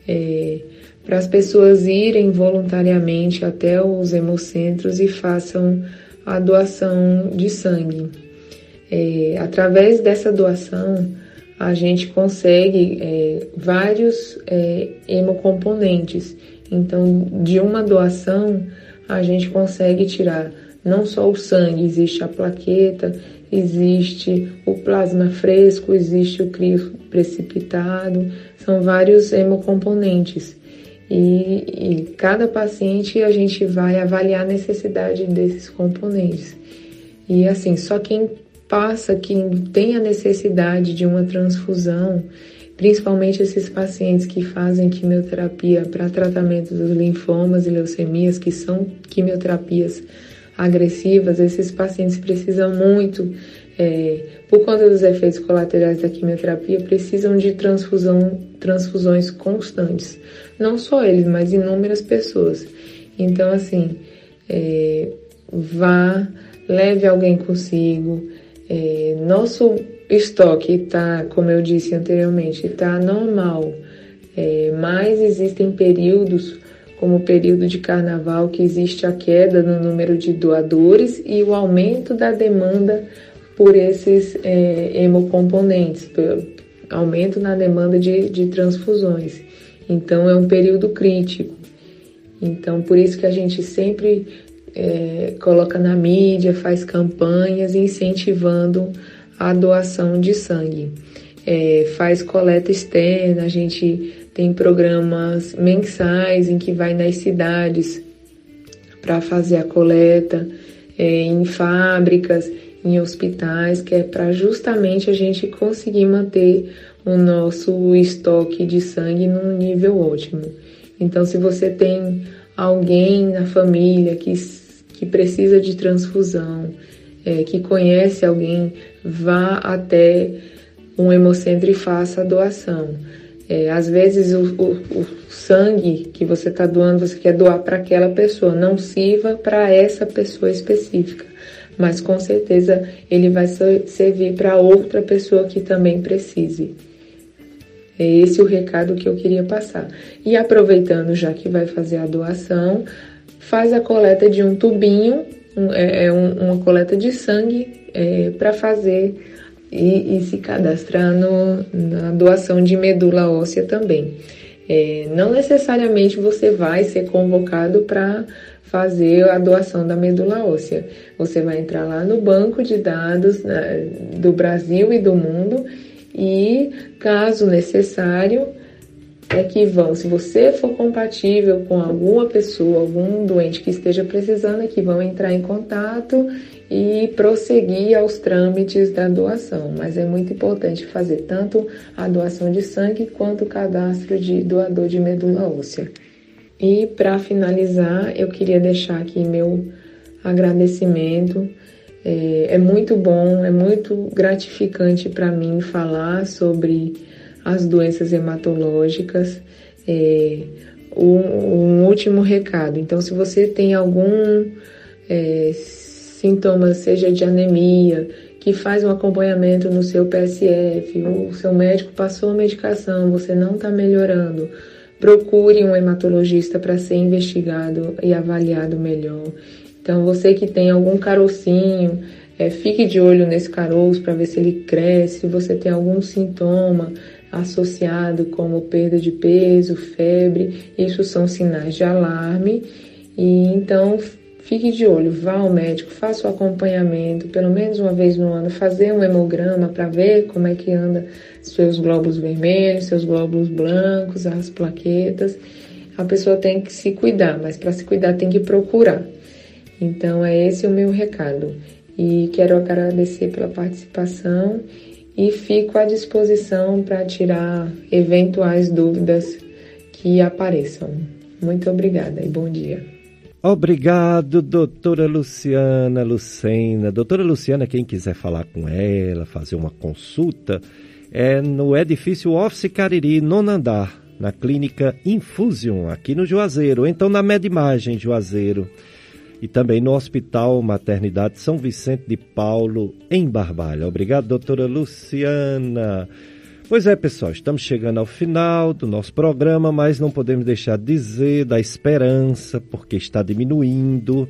é, para as pessoas irem voluntariamente até os hemocentros e façam a doação de sangue. É, através dessa doação, a gente consegue é, vários é, hemocomponentes. Então, de uma doação, a gente consegue tirar não só o sangue, existe a plaqueta, existe o plasma fresco, existe o crio precipitado, são vários hemocomponentes. E, e cada paciente a gente vai avaliar a necessidade desses componentes. E assim, só quem passa, quem tem a necessidade de uma transfusão, principalmente esses pacientes que fazem quimioterapia para tratamento dos linfomas e leucemias, que são quimioterapias agressivas, esses pacientes precisam muito, é, por conta dos efeitos colaterais da quimioterapia, precisam de transfusão, transfusões constantes. Não só eles, mas inúmeras pessoas. Então, assim, é, vá, leve alguém consigo. É, nosso estoque está, como eu disse anteriormente, está normal, é, mas existem períodos como o período de carnaval, que existe a queda no número de doadores e o aumento da demanda por esses é, hemocomponentes, aumento na demanda de, de transfusões. Então, é um período crítico. Então, por isso que a gente sempre é, coloca na mídia, faz campanhas incentivando a doação de sangue. É, faz coleta externa, a gente tem programas mensais em que vai nas cidades para fazer a coleta, é, em fábricas, em hospitais, que é para justamente a gente conseguir manter o nosso estoque de sangue num nível ótimo. Então, se você tem alguém na família que, que precisa de transfusão, é, que conhece alguém, vá até um hemocentro e faça a doação. É, às vezes o, o, o, sangue que você está doando, você quer doar para aquela pessoa, não sirva para essa pessoa específica, mas com certeza ele vai servir para outra pessoa que também precise. É esse o recado que eu queria passar. E aproveitando já que vai fazer a doação, faz a coleta de um tubinho, um, é, é um, uma coleta de sangue é, para fazer e, e se cadastrar no, na doação de medula óssea também. É, não necessariamente você vai ser convocado para fazer a doação da medula óssea. Você vai entrar lá no banco de dados né, do Brasil e do mundo e, caso necessário, é que vão, se você for compatível com alguma pessoa, algum doente que esteja precisando, é que vão entrar em contato e prosseguir aos trâmites da doação. Mas é muito importante fazer tanto a doação de sangue quanto o cadastro de doador de medula óssea. E para finalizar, eu queria deixar aqui meu agradecimento. É, é muito bom, é muito gratificante para mim falar sobre as doenças hematológicas. É, um, um último recado. Então, se você tem algum é, sintoma, seja de anemia, que faz um acompanhamento no seu PSF, o seu médico passou a medicação, você não está melhorando, procure um hematologista para ser investigado e avaliado melhor. Então, você que tem algum carocinho, é, fique de olho nesse caroço para ver se ele cresce, se você tem algum sintoma associado como perda de peso, febre, isso são sinais de alarme. E então Fique de olho, vá ao médico, faça o acompanhamento, pelo menos uma vez no ano, fazer um hemograma para ver como é que anda seus glóbulos vermelhos, seus glóbulos brancos, as plaquetas. A pessoa tem que se cuidar, mas para se cuidar tem que procurar. Então é esse o meu recado. E quero agradecer pela participação e fico à disposição para tirar eventuais dúvidas que apareçam. Muito obrigada e bom dia.
Obrigado, doutora Luciana Lucena. Doutora Luciana, quem quiser falar com ela, fazer uma consulta, é no edifício Office Cariri, nono andar, na clínica Infusion, aqui no Juazeiro, ou então na Medimagem Juazeiro. E também no Hospital Maternidade São Vicente de Paulo, em Barbalha. Obrigado, doutora Luciana. Pois é, pessoal, estamos chegando ao final do nosso programa, mas não podemos deixar de dizer da esperança, porque está diminuindo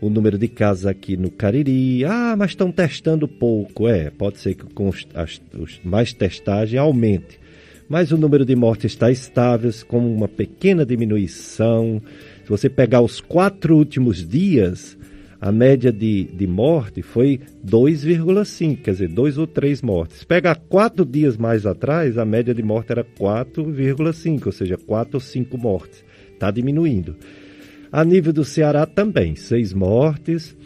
o número de casos aqui no Cariri. Ah, mas estão testando pouco. É, pode ser que com as, mais testagem aumente. Mas o número de mortes está estável, com uma pequena diminuição. Se você pegar os quatro últimos dias, a média de, de morte foi 2,5, quer dizer, dois ou três mortes. Pega quatro dias mais atrás, a média de morte era 4,5, ou seja, quatro ou cinco mortes. Está diminuindo. A nível do Ceará também, seis mortes.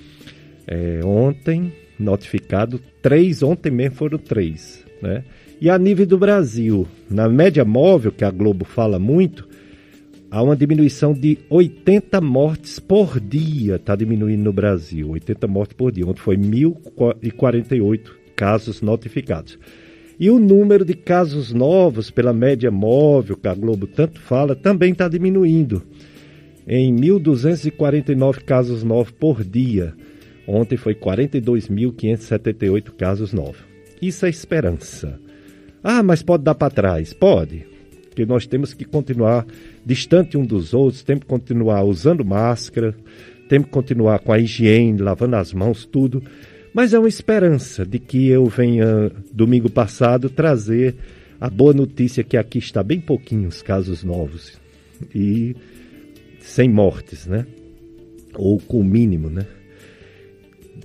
É, ontem, notificado, três, ontem mesmo foram três. Né? E a nível do Brasil, na média móvel, que a Globo fala muito, há uma diminuição de 80 mortes por dia, está diminuindo no Brasil, 80 mortes por dia, onde foi 1.048 casos notificados. E o número de casos novos, pela média móvel, que a Globo tanto fala, também está diminuindo. Em 1.249 casos novos por dia. Ontem foi 42.578 casos novos. Isso é esperança. Ah, mas pode dar para trás? Pode. Porque nós temos que continuar distante um dos outros, temos que continuar usando máscara, temos que continuar com a higiene, lavando as mãos, tudo. Mas é uma esperança de que eu venha, domingo passado, trazer a boa notícia que aqui está bem pouquinhos casos novos e sem mortes, né? Ou com o mínimo, né?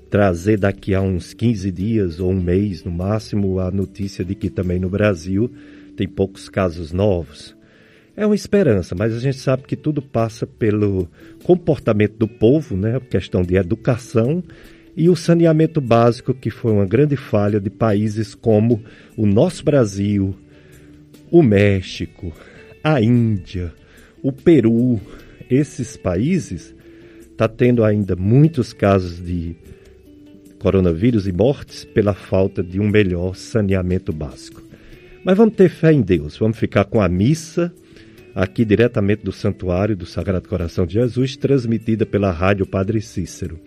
Trazer daqui a uns 15 dias ou um mês, no máximo, a notícia de que também no Brasil tem poucos casos novos é uma esperança, mas a gente sabe que tudo passa pelo comportamento do povo, né? questão de educação e o saneamento básico, que foi uma grande falha de países como o nosso Brasil, o México, a Índia, o Peru. Esses países está tendo ainda muitos casos de coronavírus e mortes pela falta de um melhor saneamento básico. Mas vamos ter fé em Deus, vamos ficar com a missa aqui diretamente do Santuário do Sagrado Coração de Jesus, transmitida pela Rádio Padre Cícero.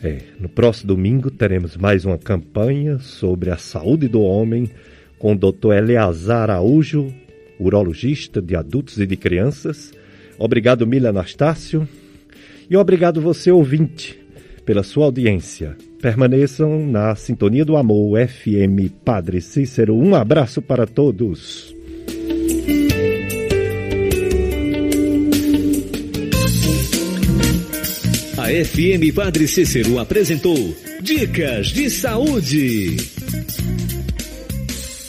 É, no próximo domingo teremos mais uma campanha sobre a saúde do homem com o Dr. Eleazar Araújo, urologista de adultos e de crianças. Obrigado, Mila Anastácio. E obrigado você, ouvinte, pela sua audiência. Permaneçam na sintonia do amor FM Padre Cícero. Um abraço para todos.
A FM Padre Cícero apresentou Dicas de Saúde.